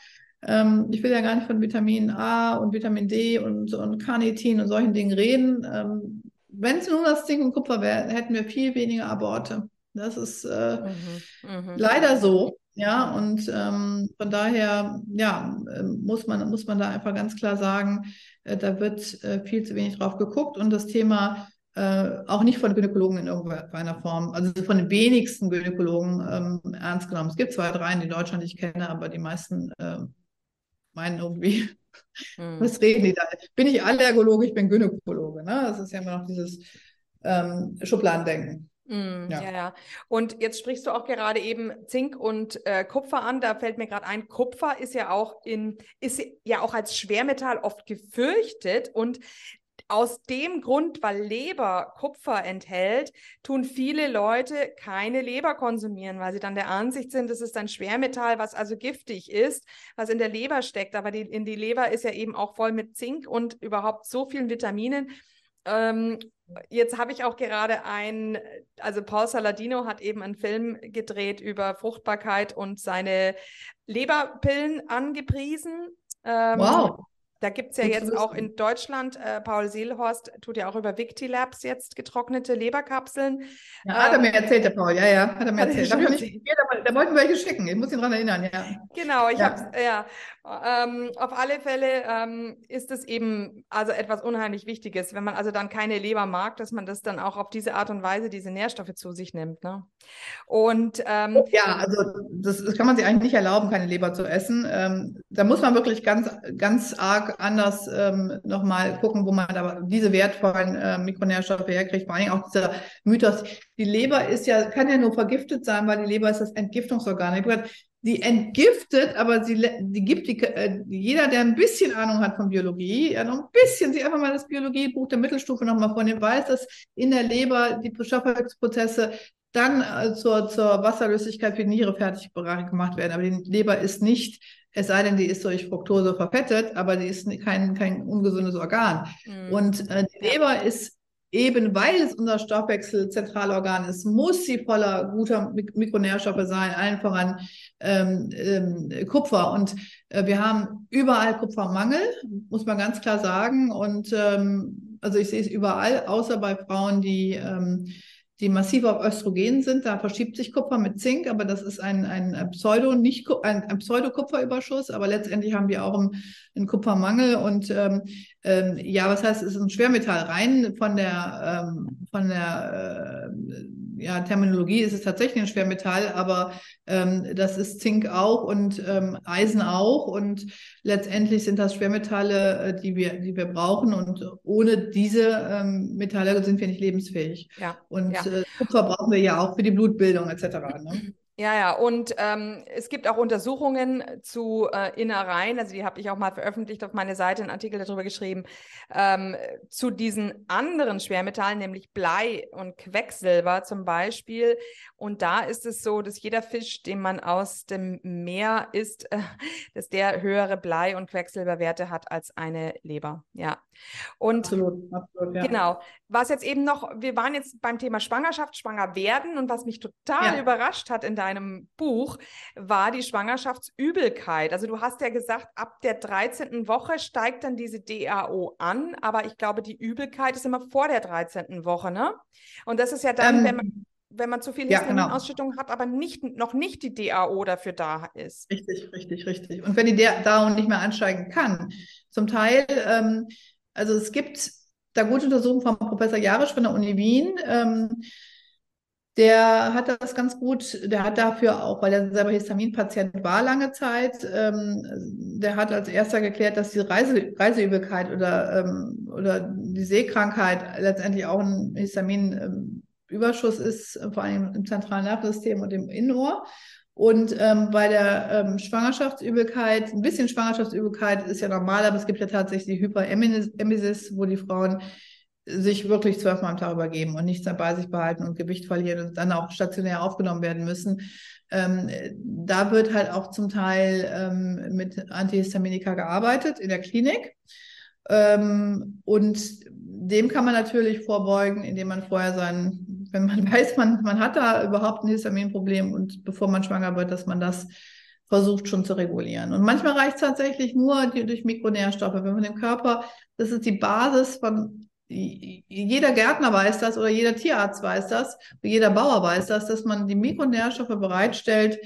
ähm, ich will ja gar nicht von Vitamin A und Vitamin D und, und Carnitin und solchen Dingen reden. Ähm, Wenn es nur das Zink und Kupfer wäre, hätten wir viel weniger Aborte. Das ist äh, mhm, mhm. leider so. Ja, und ähm, von daher, ja, ähm, muss man, muss man da einfach ganz klar sagen, äh, da wird äh, viel zu wenig drauf geguckt und das Thema äh, auch nicht von Gynäkologen in irgendeiner Form, also von den wenigsten Gynäkologen ähm, ernst genommen. Es gibt zwei, drei in Deutschland, die ich kenne, aber die meisten äh, meinen irgendwie, mhm. was reden die da? Bin ich Allergologe, ich bin Gynäkologe. Ne? Das ist ja immer noch dieses ähm, Schubladendenken. Mm, ja. ja. ja, Und jetzt sprichst du auch gerade eben Zink und äh, Kupfer an. Da fällt mir gerade ein, Kupfer ist ja auch in, ist ja auch als Schwermetall oft gefürchtet. Und aus dem Grund, weil Leber Kupfer enthält, tun viele Leute keine Leber konsumieren, weil sie dann der Ansicht sind, das ist ein Schwermetall, was also giftig ist, was in der Leber steckt. Aber die, in die Leber ist ja eben auch voll mit Zink und überhaupt so vielen Vitaminen. Ähm, jetzt habe ich auch gerade ein, also Paul Saladino hat eben einen Film gedreht über Fruchtbarkeit und seine Leberpillen angepriesen. Ähm, wow. Da gibt es ja jetzt auch in Deutschland, äh, Paul Seelhorst tut ja auch über Victilabs jetzt getrocknete Leberkapseln. Ja, ähm, hat er mir erzählt, der Paul, ja, ja, hat er mir erzählt. Darf ich, nicht, der wollte welche schicken. Ich muss ihn daran erinnern, ja. Genau, ich ja. habe ja. Ähm, auf alle Fälle ähm, ist es eben also etwas unheimlich Wichtiges, wenn man also dann keine Leber mag, dass man das dann auch auf diese Art und Weise diese Nährstoffe zu sich nimmt. Ne? Und ähm, ja, also das, das, kann man sich eigentlich nicht erlauben, keine Leber zu essen. Ähm, da muss man wirklich ganz, ganz arg anders ähm, nochmal gucken, wo man aber diese wertvollen äh, Mikronährstoffe herkriegt. Vor allem auch dieser Mythos. Die Leber ist ja, kann ja nur vergiftet sein, weil die Leber ist das Entgiftungsorgan. Die entgiftet, aber sie die gibt die, äh, jeder, der ein bisschen Ahnung hat von Biologie, ja noch ein bisschen, sich einfach mal das Biologiebuch der Mittelstufe nochmal vornehmen, weiß, dass in der Leber die Stoffwechselprozesse dann äh, zur, zur Wasserlöslichkeit für die Niere fertig gemacht werden. Aber die Leber ist nicht, es sei denn, die ist durch Fructose verfettet, aber die ist kein, kein ungesundes Organ. Mhm. Und äh, die Leber ist eben weil es unser Stoffwechselzentralorgan ist, muss sie voller guter Mik Mikronährstoffe sein, allen voran ähm, ähm, Kupfer. Und äh, wir haben überall Kupfermangel, muss man ganz klar sagen. Und ähm, also ich sehe es überall, außer bei Frauen, die ähm, die massiv auf Östrogen sind, da verschiebt sich Kupfer mit Zink, aber das ist ein, ein Pseudo, nicht ein, ein Pseudokupferüberschuss, aber letztendlich haben wir auch einen, einen Kupfermangel und ähm, ähm, ja, was heißt, es ist ein Schwermetall rein von der ähm, von der äh, ja, Terminologie ist es tatsächlich ein Schwermetall, aber ähm, das ist Zink auch und ähm, Eisen auch. Und letztendlich sind das Schwermetalle, äh, die wir, die wir brauchen. Und ohne diese ähm, Metalle sind wir nicht lebensfähig. Ja. Und ja. Äh, Kupfer brauchen wir ja auch für die Blutbildung etc. Ne? Ja, ja, und ähm, es gibt auch Untersuchungen zu äh, Innereien, also die habe ich auch mal veröffentlicht auf meine Seite, einen Artikel darüber geschrieben, ähm, zu diesen anderen Schwermetallen, nämlich Blei und Quecksilber zum Beispiel. Und da ist es so, dass jeder Fisch, den man aus dem Meer isst, äh, dass der höhere Blei- und Quecksilberwerte hat als eine Leber. Ja. Und absolut, absolut, ja. genau. Was jetzt eben noch, wir waren jetzt beim Thema Schwangerschaft, schwanger werden und was mich total ja. überrascht hat in deinem Buch, war die Schwangerschaftsübelkeit. Also du hast ja gesagt, ab der 13. Woche steigt dann diese DAO an, aber ich glaube, die Übelkeit ist immer vor der 13. Woche, ne? Und das ist ja dann, ähm, wenn man wenn man zu viel Histaminausschüttung ja, genau. hat, aber nicht, noch nicht die DAO dafür da ist. Richtig, richtig, richtig. Und wenn die DAO nicht mehr ansteigen kann, zum Teil, ähm, also es gibt da gute Untersuchungen von Professor Jarisch von der Uni Wien, ähm, der hat das ganz gut, der hat dafür auch, weil er selber Histaminpatient war lange Zeit, ähm, der hat als erster geklärt, dass die Reise, Reiseübelkeit oder, ähm, oder die Sehkrankheit letztendlich auch ein Histamin ähm, Überschuss ist, vor allem im zentralen Nervensystem und im Innenohr. Und ähm, bei der ähm, Schwangerschaftsübelkeit, ein bisschen Schwangerschaftsübelkeit ist ja normal, aber es gibt ja tatsächlich die Hyperemesis, wo die Frauen sich wirklich zwölfmal am Tag übergeben und nichts dabei sich behalten und Gewicht verlieren und dann auch stationär aufgenommen werden müssen. Ähm, da wird halt auch zum Teil ähm, mit Antihistaminika gearbeitet in der Klinik. Ähm, und dem kann man natürlich vorbeugen, indem man vorher seinen wenn man weiß, man, man hat da überhaupt ein Histaminproblem und bevor man schwanger wird, dass man das versucht schon zu regulieren. Und manchmal reicht es tatsächlich nur die, durch Mikronährstoffe. Wenn man dem Körper, das ist die Basis von, jeder Gärtner weiß das oder jeder Tierarzt weiß das, jeder Bauer weiß das, dass man die Mikronährstoffe bereitstellt,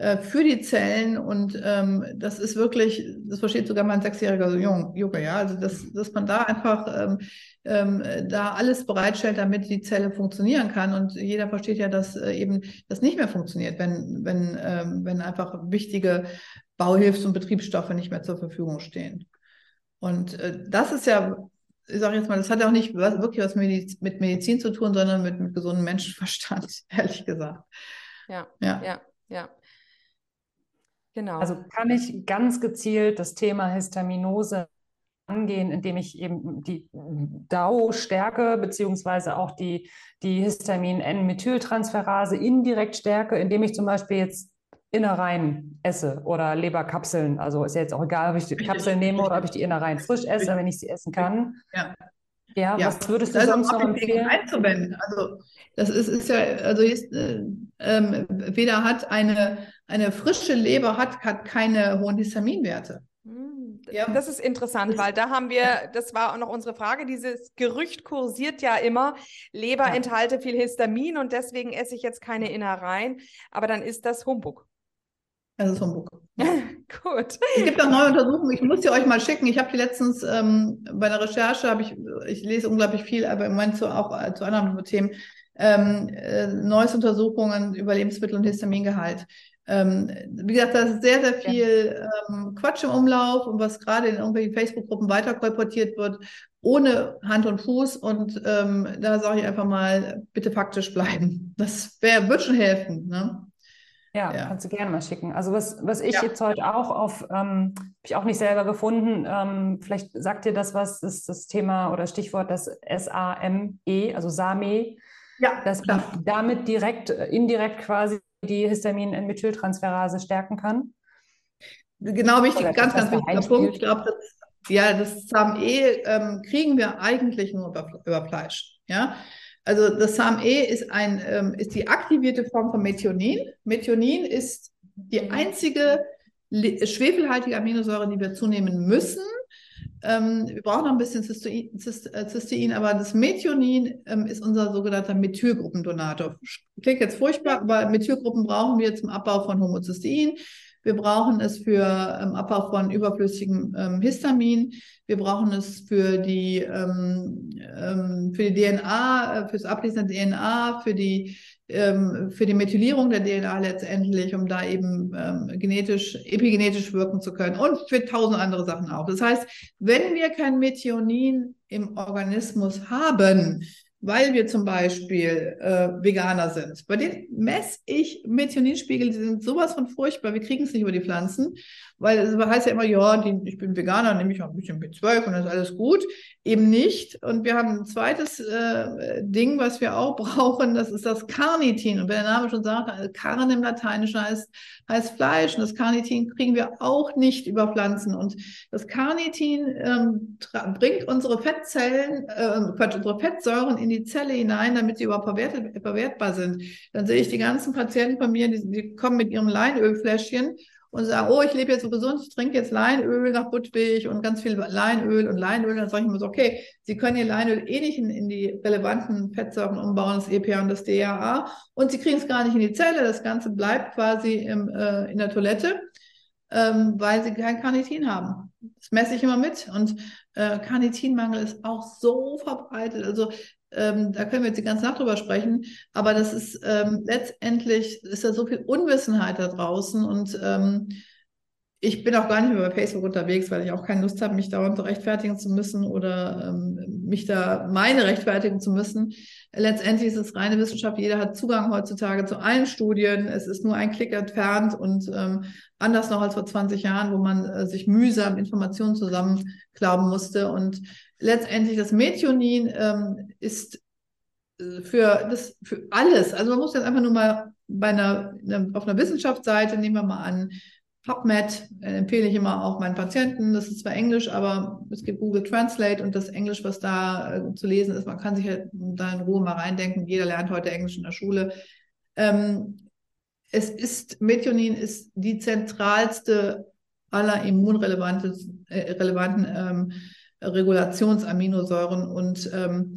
äh, für die Zellen und ähm, das ist wirklich, das versteht sogar mein sechsjähriger Junge, ja, also dass, dass man da einfach ähm, ähm, da alles bereitstellt, damit die Zelle funktionieren kann und jeder versteht ja, dass äh, eben das nicht mehr funktioniert, wenn, wenn, ähm, wenn einfach wichtige Bauhilfs- und Betriebsstoffe nicht mehr zur Verfügung stehen. Und äh, das ist ja ich sage jetzt mal, das hat auch nicht wirklich was mit Medizin zu tun, sondern mit, mit gesundem Menschenverstand, ehrlich gesagt. Ja, ja, ja, ja. Genau. Also kann ich ganz gezielt das Thema Histaminose angehen, indem ich eben die DAO stärke, beziehungsweise auch die, die Histamin-N-Methyltransferase indirekt stärke, indem ich zum Beispiel jetzt Innereien esse oder Leberkapseln. Also ist ja jetzt auch egal, ob ich die Kapseln nehme oder ob ich die Innereien frisch esse, wenn ich sie essen kann. Ja. Ja, ja, was würdest du also sonst noch empfehlen? Einzuwenden. Also das ist, ist ja, also ist, äh, ähm, weder hat eine, eine frische Leber hat, hat keine hohen Histaminwerte. Ja. das ist interessant, weil da haben wir, das war auch noch unsere Frage, dieses Gerücht kursiert ja immer, Leber ja. enthalte viel Histamin und deswegen esse ich jetzt keine Innereien, aber dann ist das Humbug. Das ist Humbug. Gut. Es gibt auch neue Untersuchungen, ich muss sie euch mal schicken. Ich habe die letztens ähm, bei der Recherche, habe ich, ich lese unglaublich viel, aber im Moment so auch äh, zu anderen Themen, ähm, äh, neues Untersuchungen über Lebensmittel und Histamingehalt. Ähm, wie gesagt, da ist sehr, sehr viel ähm, Quatsch im Umlauf und was gerade in irgendwelchen Facebook-Gruppen weiter kolportiert wird, ohne Hand und Fuß. Und ähm, da sage ich einfach mal, bitte faktisch bleiben. Das wär, wird schon helfen. Ne? Ja, ja, kannst du gerne mal schicken. Also was, was ich ja. jetzt heute auch auf, ähm, habe ich auch nicht selber gefunden, ähm, vielleicht sagt dir das was, ist das Thema oder Stichwort das S-A-M-E, also SAME, ja, dass man damit direkt, äh, indirekt quasi die Histamin-Methyltransferase stärken kann. Genau, wichtig, oder ganz, ganz wichtiger Punkt. Ich glaube, das, ja, das SAME ähm, kriegen wir eigentlich nur über, über Fleisch. Ja, also das SAMe ist, ein, ähm, ist die aktivierte Form von Methionin. Methionin ist die mhm. einzige schwefelhaltige Aminosäure, die wir zunehmen müssen. Ähm, wir brauchen noch ein bisschen Cystein, äh, Cystein aber das Methionin ähm, ist unser sogenannter Methylgruppendonator. Klingt jetzt furchtbar, aber Methylgruppen brauchen wir zum Abbau von Homocystein. Wir brauchen es für ähm, Abbau von überflüssigem ähm, Histamin. Wir brauchen es für die, ähm, ähm für die DNA, äh, fürs Ablesen der DNA, für die, ähm, für die Methylierung der DNA letztendlich, um da eben ähm, genetisch, epigenetisch wirken zu können und für tausend andere Sachen auch. Das heißt, wenn wir kein Methionin im Organismus haben, weil wir zum Beispiel äh, Veganer sind. Bei denen messe ich Methioninspiegel, die sind sowas von furchtbar, wir kriegen es nicht über die Pflanzen, weil es heißt ja immer, ja, die, ich bin Veganer, nehme ich auch ein bisschen B12 und dann ist alles gut. Eben nicht. Und wir haben ein zweites äh, Ding, was wir auch brauchen, das ist das Carnitin. Und wenn der Name schon sagt, Carn im Lateinischen heißt, heißt Fleisch. Und das Carnitin kriegen wir auch nicht über Pflanzen. Und das Carnitin ähm, bringt unsere Fettzellen, äh, Quatsch, unsere Fettsäuren in die Zelle hinein, damit sie überhaupt verwertbar sind. Dann sehe ich die ganzen Patienten von mir, die, die kommen mit ihrem Leinölfläschchen und sagen, oh, ich lebe jetzt so gesund, ich trinke jetzt Leinöl nach Budwig und ganz viel Leinöl und Leinöl. Dann sage ich mir so, okay, Sie können Ihr Leinöl eh nicht in, in die relevanten Fettsäuren umbauen, das EPA und das DHA. Und Sie kriegen es gar nicht in die Zelle. Das Ganze bleibt quasi im, äh, in der Toilette, ähm, weil Sie kein Carnitin haben. Das messe ich immer mit. Und äh, Carnitinmangel ist auch so verbreitet. Also ähm, da können wir jetzt die ganze Nacht drüber sprechen, aber das ist ähm, letztendlich ist da so viel Unwissenheit da draußen und ähm, ich bin auch gar nicht mehr bei Facebook unterwegs, weil ich auch keine Lust habe, mich dauernd rechtfertigen zu müssen oder ähm, mich da meine rechtfertigen zu müssen. Letztendlich ist es reine Wissenschaft. Jeder hat Zugang heutzutage zu allen Studien. Es ist nur ein Klick entfernt und ähm, anders noch als vor 20 Jahren, wo man äh, sich mühsam Informationen zusammenklauen musste. Und letztendlich das Methionin ähm, ist äh, für das für alles. Also man muss jetzt einfach nur mal bei einer, auf einer Wissenschaftsseite nehmen wir mal an PubMed äh, empfehle ich immer auch meinen Patienten. Das ist zwar Englisch, aber es gibt Google Translate und das Englisch, was da äh, zu lesen ist, man kann sich halt da in Ruhe mal reindenken. Jeder lernt heute Englisch in der Schule. Ähm, es ist, Methionin ist die zentralste aller immunrelevanten äh, ähm, Regulationsaminosäuren und ähm,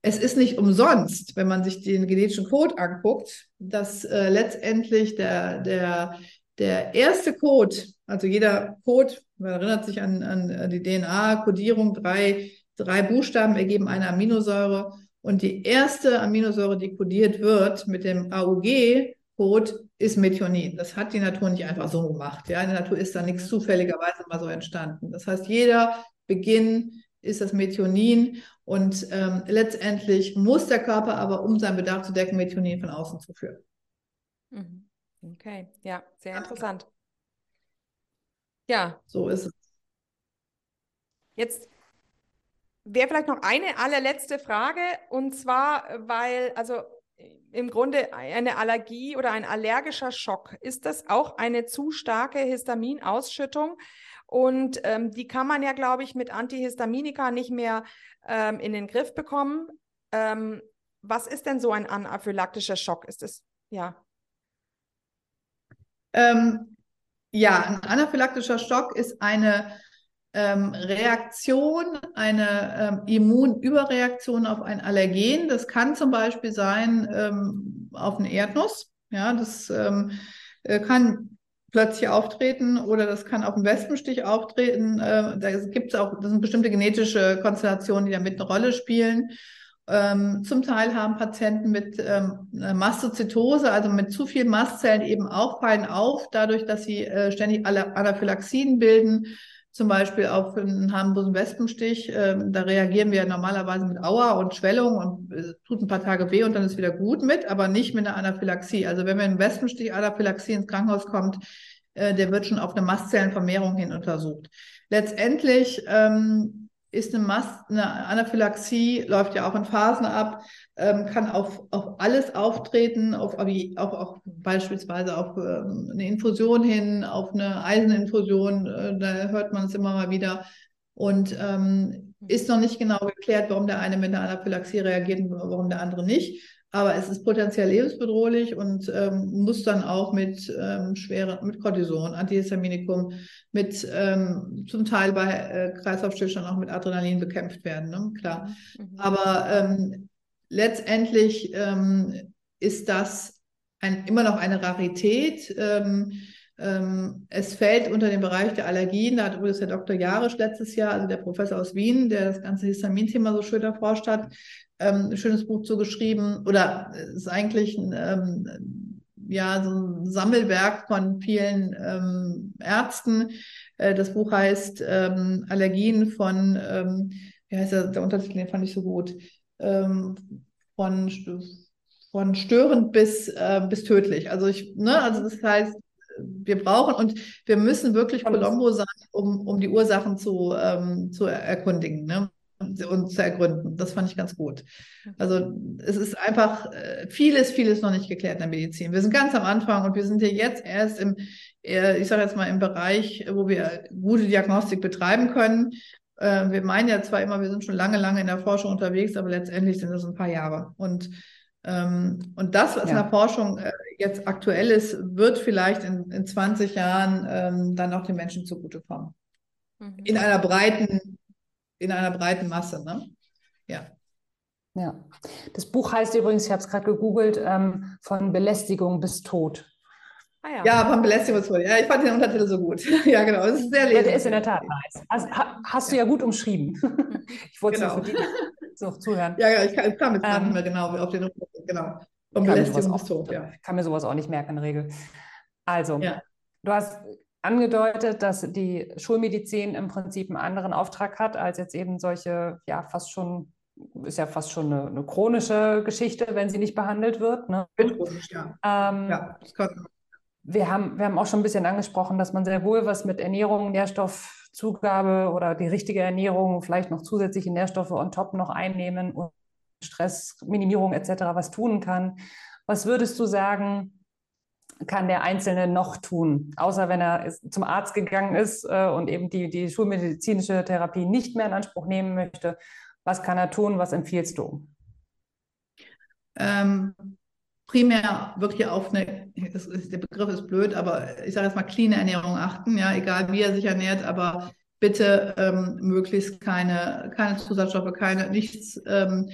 es ist nicht umsonst, wenn man sich den genetischen Code anguckt, dass äh, letztendlich der, der der erste Code, also jeder Code, man erinnert sich an, an die DNA-Kodierung, drei, drei Buchstaben ergeben eine Aminosäure. Und die erste Aminosäure, die kodiert wird mit dem AUG-Code, ist Methionin. Das hat die Natur nicht einfach so gemacht. Ja, in der Natur ist da nichts zufälligerweise mal so entstanden. Das heißt, jeder Beginn ist das Methionin und ähm, letztendlich muss der Körper aber, um seinen Bedarf zu decken, Methionin von außen zuführen. Mhm. Okay, ja, sehr interessant. Ja. So ist es. Jetzt wäre vielleicht noch eine allerletzte Frage und zwar, weil, also im Grunde eine Allergie oder ein allergischer Schock, ist das auch eine zu starke Histaminausschüttung? Und ähm, die kann man ja, glaube ich, mit Antihistaminika nicht mehr ähm, in den Griff bekommen. Ähm, was ist denn so ein anaphylaktischer Schock? Ist es, ja. Ähm, ja, ein anaphylaktischer Schock ist eine ähm, Reaktion, eine ähm, Immunüberreaktion auf ein Allergen. Das kann zum Beispiel sein ähm, auf eine Erdnuss. Ja, das ähm, äh, kann plötzlich auftreten oder das kann auf einen Wespenstich auftreten. Äh, da gibt es auch, das sind bestimmte genetische Konstellationen, die damit eine Rolle spielen. Ähm, zum Teil haben Patienten mit ähm, Mastozytose, also mit zu vielen Mastzellen eben auch fallen auf, dadurch, dass sie äh, ständig Anaphylaxien bilden zum Beispiel auf einen Harnbusen-Wespenstich. Ähm, da reagieren wir normalerweise mit Aua und Schwellung und es tut ein paar Tage weh und dann ist wieder gut mit, aber nicht mit einer Anaphylaxie. Also wenn wir einen Wespenstich Anaphylaxie ins Krankenhaus kommt, äh, der wird schon auf eine Mastzellenvermehrung hin untersucht. Letztendlich ähm, ist eine, Mast, eine Anaphylaxie, läuft ja auch in Phasen ab, ähm, kann auf, auf alles auftreten, auf, auf, auf beispielsweise auf ähm, eine Infusion hin, auf eine Eiseninfusion, äh, da hört man es immer mal wieder. Und ähm, ist noch nicht genau geklärt, warum der eine mit einer Anaphylaxie reagiert und warum der andere nicht. Aber es ist potenziell lebensbedrohlich und ähm, muss dann auch mit ähm, schweren, mit Cortison, Antihistaminikum, mit ähm, zum Teil bei äh, Kreislaufstillstand auch mit Adrenalin bekämpft werden, ne? klar. Mhm. Aber ähm, letztendlich ähm, ist das ein, immer noch eine Rarität. Ähm, ähm, es fällt unter den Bereich der Allergien. Da hat übrigens der Dr. Jarisch letztes Jahr, also der Professor aus Wien, der das ganze Histamin-Thema so schön erforscht hat, ähm, ein schönes Buch zugeschrieben. Oder es ist eigentlich ein, ähm, ja, so ein Sammelwerk von vielen ähm, Ärzten. Äh, das Buch heißt ähm, Allergien von, ähm, wie heißt der, der Untertitel, den fand ich so gut, ähm, von, von störend bis, äh, bis tödlich. Also ich, ne, also das heißt, wir brauchen und wir müssen wirklich Colombo sein, um, um die Ursachen zu, ähm, zu erkundigen ne? und zu ergründen. Das fand ich ganz gut. Also es ist einfach äh, vieles, vieles noch nicht geklärt in der Medizin. Wir sind ganz am Anfang und wir sind hier jetzt erst im, ich sage jetzt mal im Bereich, wo wir gute Diagnostik betreiben können. Äh, wir meinen ja zwar immer, wir sind schon lange, lange in der Forschung unterwegs, aber letztendlich sind es ein paar Jahre. Und und das, was ja. in der Forschung äh, jetzt aktuell ist, wird vielleicht in, in 20 Jahren ähm, dann auch den Menschen zugutekommen. Mhm. In einer breiten, in einer breiten Masse, ne? Ja. Ja. Das Buch heißt übrigens, ich habe es gerade gegoogelt, ähm, von Belästigung bis Tod. Ah, ja. ja, von Belästigung bis Tod. Ja, ich fand den Untertitel so gut. ja, genau. Es ist sehr. Ja, der ist in der Tat nice. Also, hast du ja gut umschrieben. ich wollte genau. es für die so zuhören. Ja, ja, ich kann, ich kann jetzt ähm, nicht mehr genau auf den genau. Vom Belästigung bis Tod, ja. Ich kann mir sowas auch nicht merken in der Regel. Also, ja. du hast angedeutet, dass die Schulmedizin im Prinzip einen anderen Auftrag hat, als jetzt eben solche, ja, fast schon, ist ja fast schon eine, eine chronische Geschichte, wenn sie nicht behandelt wird. Ne? Chronisch, ja. Ähm, ja, das kann. Wir haben, wir haben auch schon ein bisschen angesprochen, dass man sehr wohl was mit Ernährung, Nährstoffzugabe oder die richtige Ernährung, vielleicht noch zusätzliche Nährstoffe on top noch einnehmen und Stressminimierung etc. was tun kann. Was würdest du sagen, kann der Einzelne noch tun, außer wenn er zum Arzt gegangen ist äh, und eben die, die schulmedizinische Therapie nicht mehr in Anspruch nehmen möchte? Was kann er tun? Was empfiehlst du? Ähm, primär wirklich auf eine, ist, der Begriff ist blöd, aber ich sage jetzt mal clean Ernährung achten, ja, egal wie er sich ernährt, aber bitte ähm, möglichst keine, keine Zusatzstoffe, keine, nichts ähm,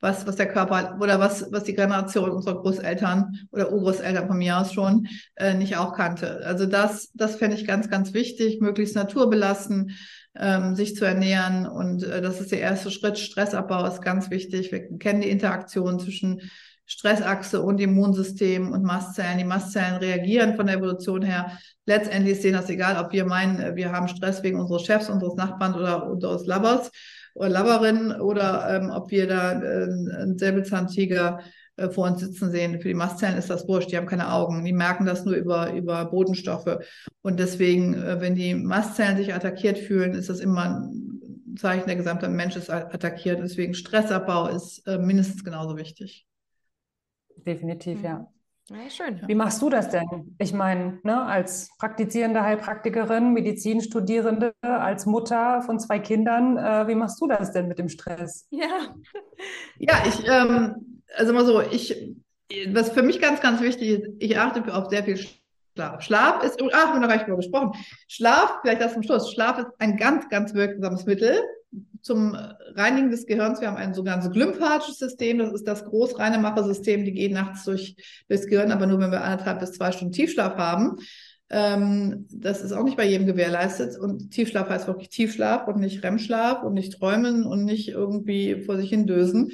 was, was der Körper oder was, was die Generation unserer Großeltern oder Urgroßeltern von mir aus schon äh, nicht auch kannte. Also das, das fände ich ganz, ganz wichtig, möglichst naturbelassen, ähm, sich zu ernähren. Und äh, das ist der erste Schritt. Stressabbau ist ganz wichtig. Wir kennen die Interaktion zwischen Stressachse und Immunsystem und Mastzellen. Die Mastzellen reagieren von der Evolution her. Letztendlich ist denen das egal, ob wir meinen, wir haben Stress wegen unseres Chefs, unseres Nachbarn oder unseres Lovers oder Loverin oder ähm, ob wir da äh, einen Säbelzahntiger äh, vor uns sitzen sehen. Für die Mastzellen ist das wurscht, die haben keine Augen. Die merken das nur über, über Bodenstoffe. Und deswegen, äh, wenn die Mastzellen sich attackiert fühlen, ist das immer ein Zeichen, der gesamte Mensch ist attackiert. Deswegen Stressabbau ist äh, mindestens genauso wichtig. Definitiv, ja. Ja, schön. Wie machst du das denn? Ich meine, ne, als praktizierende Heilpraktikerin, Medizinstudierende, als Mutter von zwei Kindern, äh, wie machst du das denn mit dem Stress? Ja, ja ich, ähm, also mal so, ich, was für mich ganz, ganz wichtig ist, ich achte auf sehr viel Schlaf. Schlaf ist, ach, haben wir noch gar nicht drüber gesprochen. Schlaf, vielleicht das zum Schluss. Schlaf ist ein ganz, ganz wirksames Mittel zum Reinigen des Gehirns. Wir haben ein sogenanntes glymphatisches System. Das ist das Großreinemacher-System. Die gehen nachts durch, durchs Gehirn, aber nur wenn wir anderthalb bis zwei Stunden Tiefschlaf haben. Ähm, das ist auch nicht bei jedem gewährleistet. Und Tiefschlaf heißt wirklich Tiefschlaf und nicht REM-Schlaf und nicht träumen und nicht irgendwie vor sich hin dösen.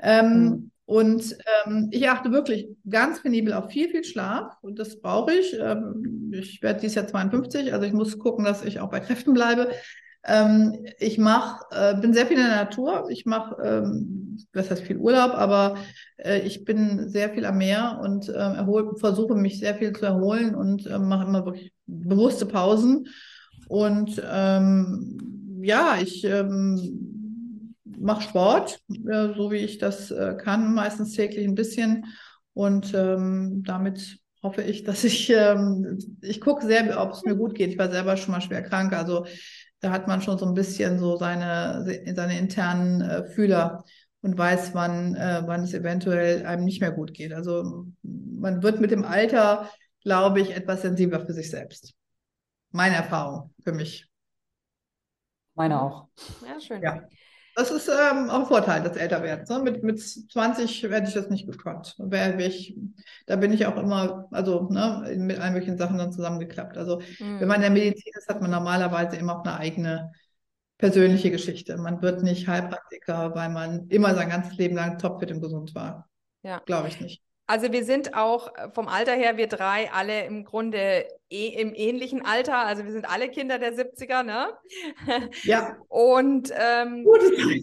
Ähm, mhm. Und ähm, ich achte wirklich ganz penibel auf viel, viel Schlaf. Und das brauche ich. Ähm, ich werde dieses Jahr 52, also ich muss gucken, dass ich auch bei Kräften bleibe. Ähm, ich mache, äh, bin sehr viel in der Natur. Ich mache, ähm, was heißt viel Urlaub, aber äh, ich bin sehr viel am Meer und äh, erhol, versuche mich sehr viel zu erholen und äh, mache immer wirklich bewusste Pausen. Und ähm, ja, ich ähm, mache Sport, äh, so wie ich das äh, kann, meistens täglich ein bisschen. Und ähm, damit hoffe ich, dass ich, ähm, ich gucke sehr, ob es mir gut geht. Ich war selber schon mal schwer krank. Also da hat man schon so ein bisschen so seine, seine internen äh, Fühler und weiß, wann, äh, wann es eventuell einem nicht mehr gut geht. Also man wird mit dem Alter, glaube ich, etwas sensibler für sich selbst. Meine Erfahrung für mich. Meine auch. Ja, schön. Ja. Das ist ähm, auch ein Vorteil des Älterwerdens. Ne? Mit, mit 20 werde ich das nicht gekonnt. Ich, da bin ich auch immer, also ne, mit allen möglichen Sachen dann zusammengeklappt. Also mhm. wenn man in der Medizin ist, hat man normalerweise immer auch eine eigene persönliche Geschichte. Man wird nicht Heilpraktiker, weil man immer sein ganzes Leben lang topfit und gesund war. Ja. Glaube ich nicht. Also wir sind auch äh, vom Alter her, wir drei, alle im Grunde im ähnlichen Alter. Also wir sind alle Kinder der 70er, ne? Ja. Und, ähm,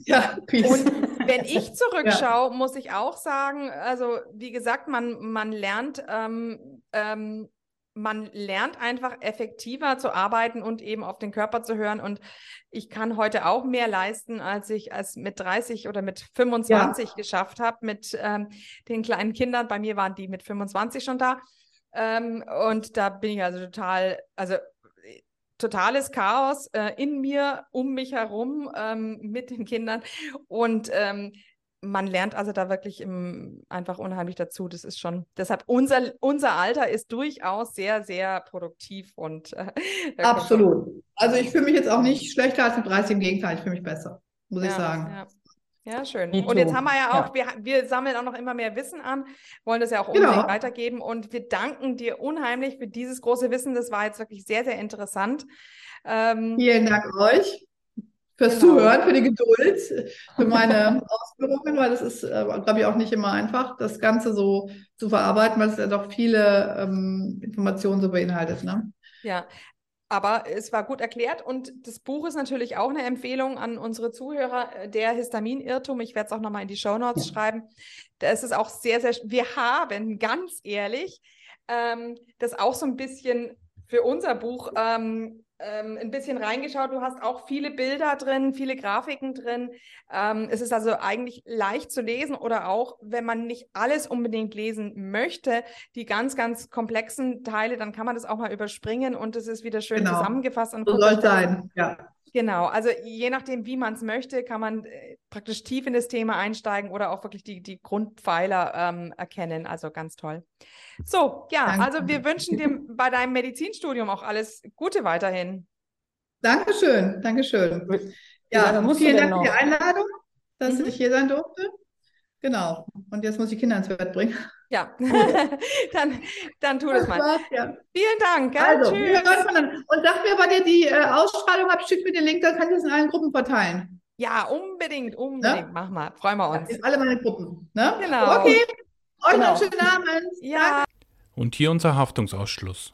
ja, und wenn ich zurückschaue, ja. muss ich auch sagen, also wie gesagt, man, man lernt ähm, ähm, man lernt einfach effektiver zu arbeiten und eben auf den Körper zu hören. Und ich kann heute auch mehr leisten, als ich es mit 30 oder mit 25 ja. geschafft habe, mit ähm, den kleinen Kindern. Bei mir waren die mit 25 schon da. Ähm, und da bin ich also total, also totales Chaos äh, in mir, um mich herum ähm, mit den Kindern. Und ähm, man lernt also da wirklich im, einfach unheimlich dazu. Das ist schon, deshalb unser, unser Alter ist durchaus sehr, sehr produktiv und äh, absolut. Also ich fühle mich jetzt auch nicht schlechter als mit 30, im Gegenteil, ich fühle mich besser, muss ja, ich sagen. Ja. Ja, schön. Und jetzt haben wir ja auch, ja. Wir, wir sammeln auch noch immer mehr Wissen an, wollen das ja auch unbedingt genau. weitergeben und wir danken dir unheimlich für dieses große Wissen. Das war jetzt wirklich sehr, sehr interessant. Ähm, Vielen Dank euch fürs genau. Zuhören, für die Geduld, für meine Ausführungen, weil das ist, äh, glaube ich, auch nicht immer einfach, das Ganze so zu verarbeiten, weil es ja doch viele ähm, Informationen so beinhaltet. Ne? Ja, aber es war gut erklärt und das Buch ist natürlich auch eine Empfehlung an unsere Zuhörer, äh, der Histaminirrtum. Ich werde es auch nochmal in die Show Notes ja. schreiben. Da ist es auch sehr, sehr, wir haben ganz ehrlich ähm, das auch so ein bisschen für unser Buch ähm, ähm, ein bisschen reingeschaut. Du hast auch viele Bilder drin, viele Grafiken drin. Ähm, es ist also eigentlich leicht zu lesen oder auch, wenn man nicht alles unbedingt lesen möchte, die ganz, ganz komplexen Teile, dann kann man das auch mal überspringen und es ist wieder schön genau. zusammengefasst. Und so soll sein, ja. Genau, also je nachdem, wie man es möchte, kann man äh, praktisch tief in das Thema einsteigen oder auch wirklich die, die Grundpfeiler ähm, erkennen. Also ganz toll. So, ja, Danke. also wir wünschen dir bei deinem Medizinstudium auch alles Gute weiterhin. Dankeschön, Dankeschön. Ja, ja vielen Dank für die Einladung, dass mhm. ich hier sein durfte. Genau. Und jetzt muss ich Kinder ins Bett bringen. Ja, dann, dann tu das, das mal. War's, ja. Vielen Dank. Gell? Also, Tschüss. Und sag mir, wann ihr die äh, Ausstrahlung habt, schickt mir den Link, dann kann ich das in allen Gruppen verteilen. Ja, unbedingt, unbedingt. Ne? Mach mal. Freuen wir uns. In alle meine Gruppen. Ne? Genau. Okay. Euch genau. noch einen schönen Abend. Ja. Und hier unser Haftungsausschluss.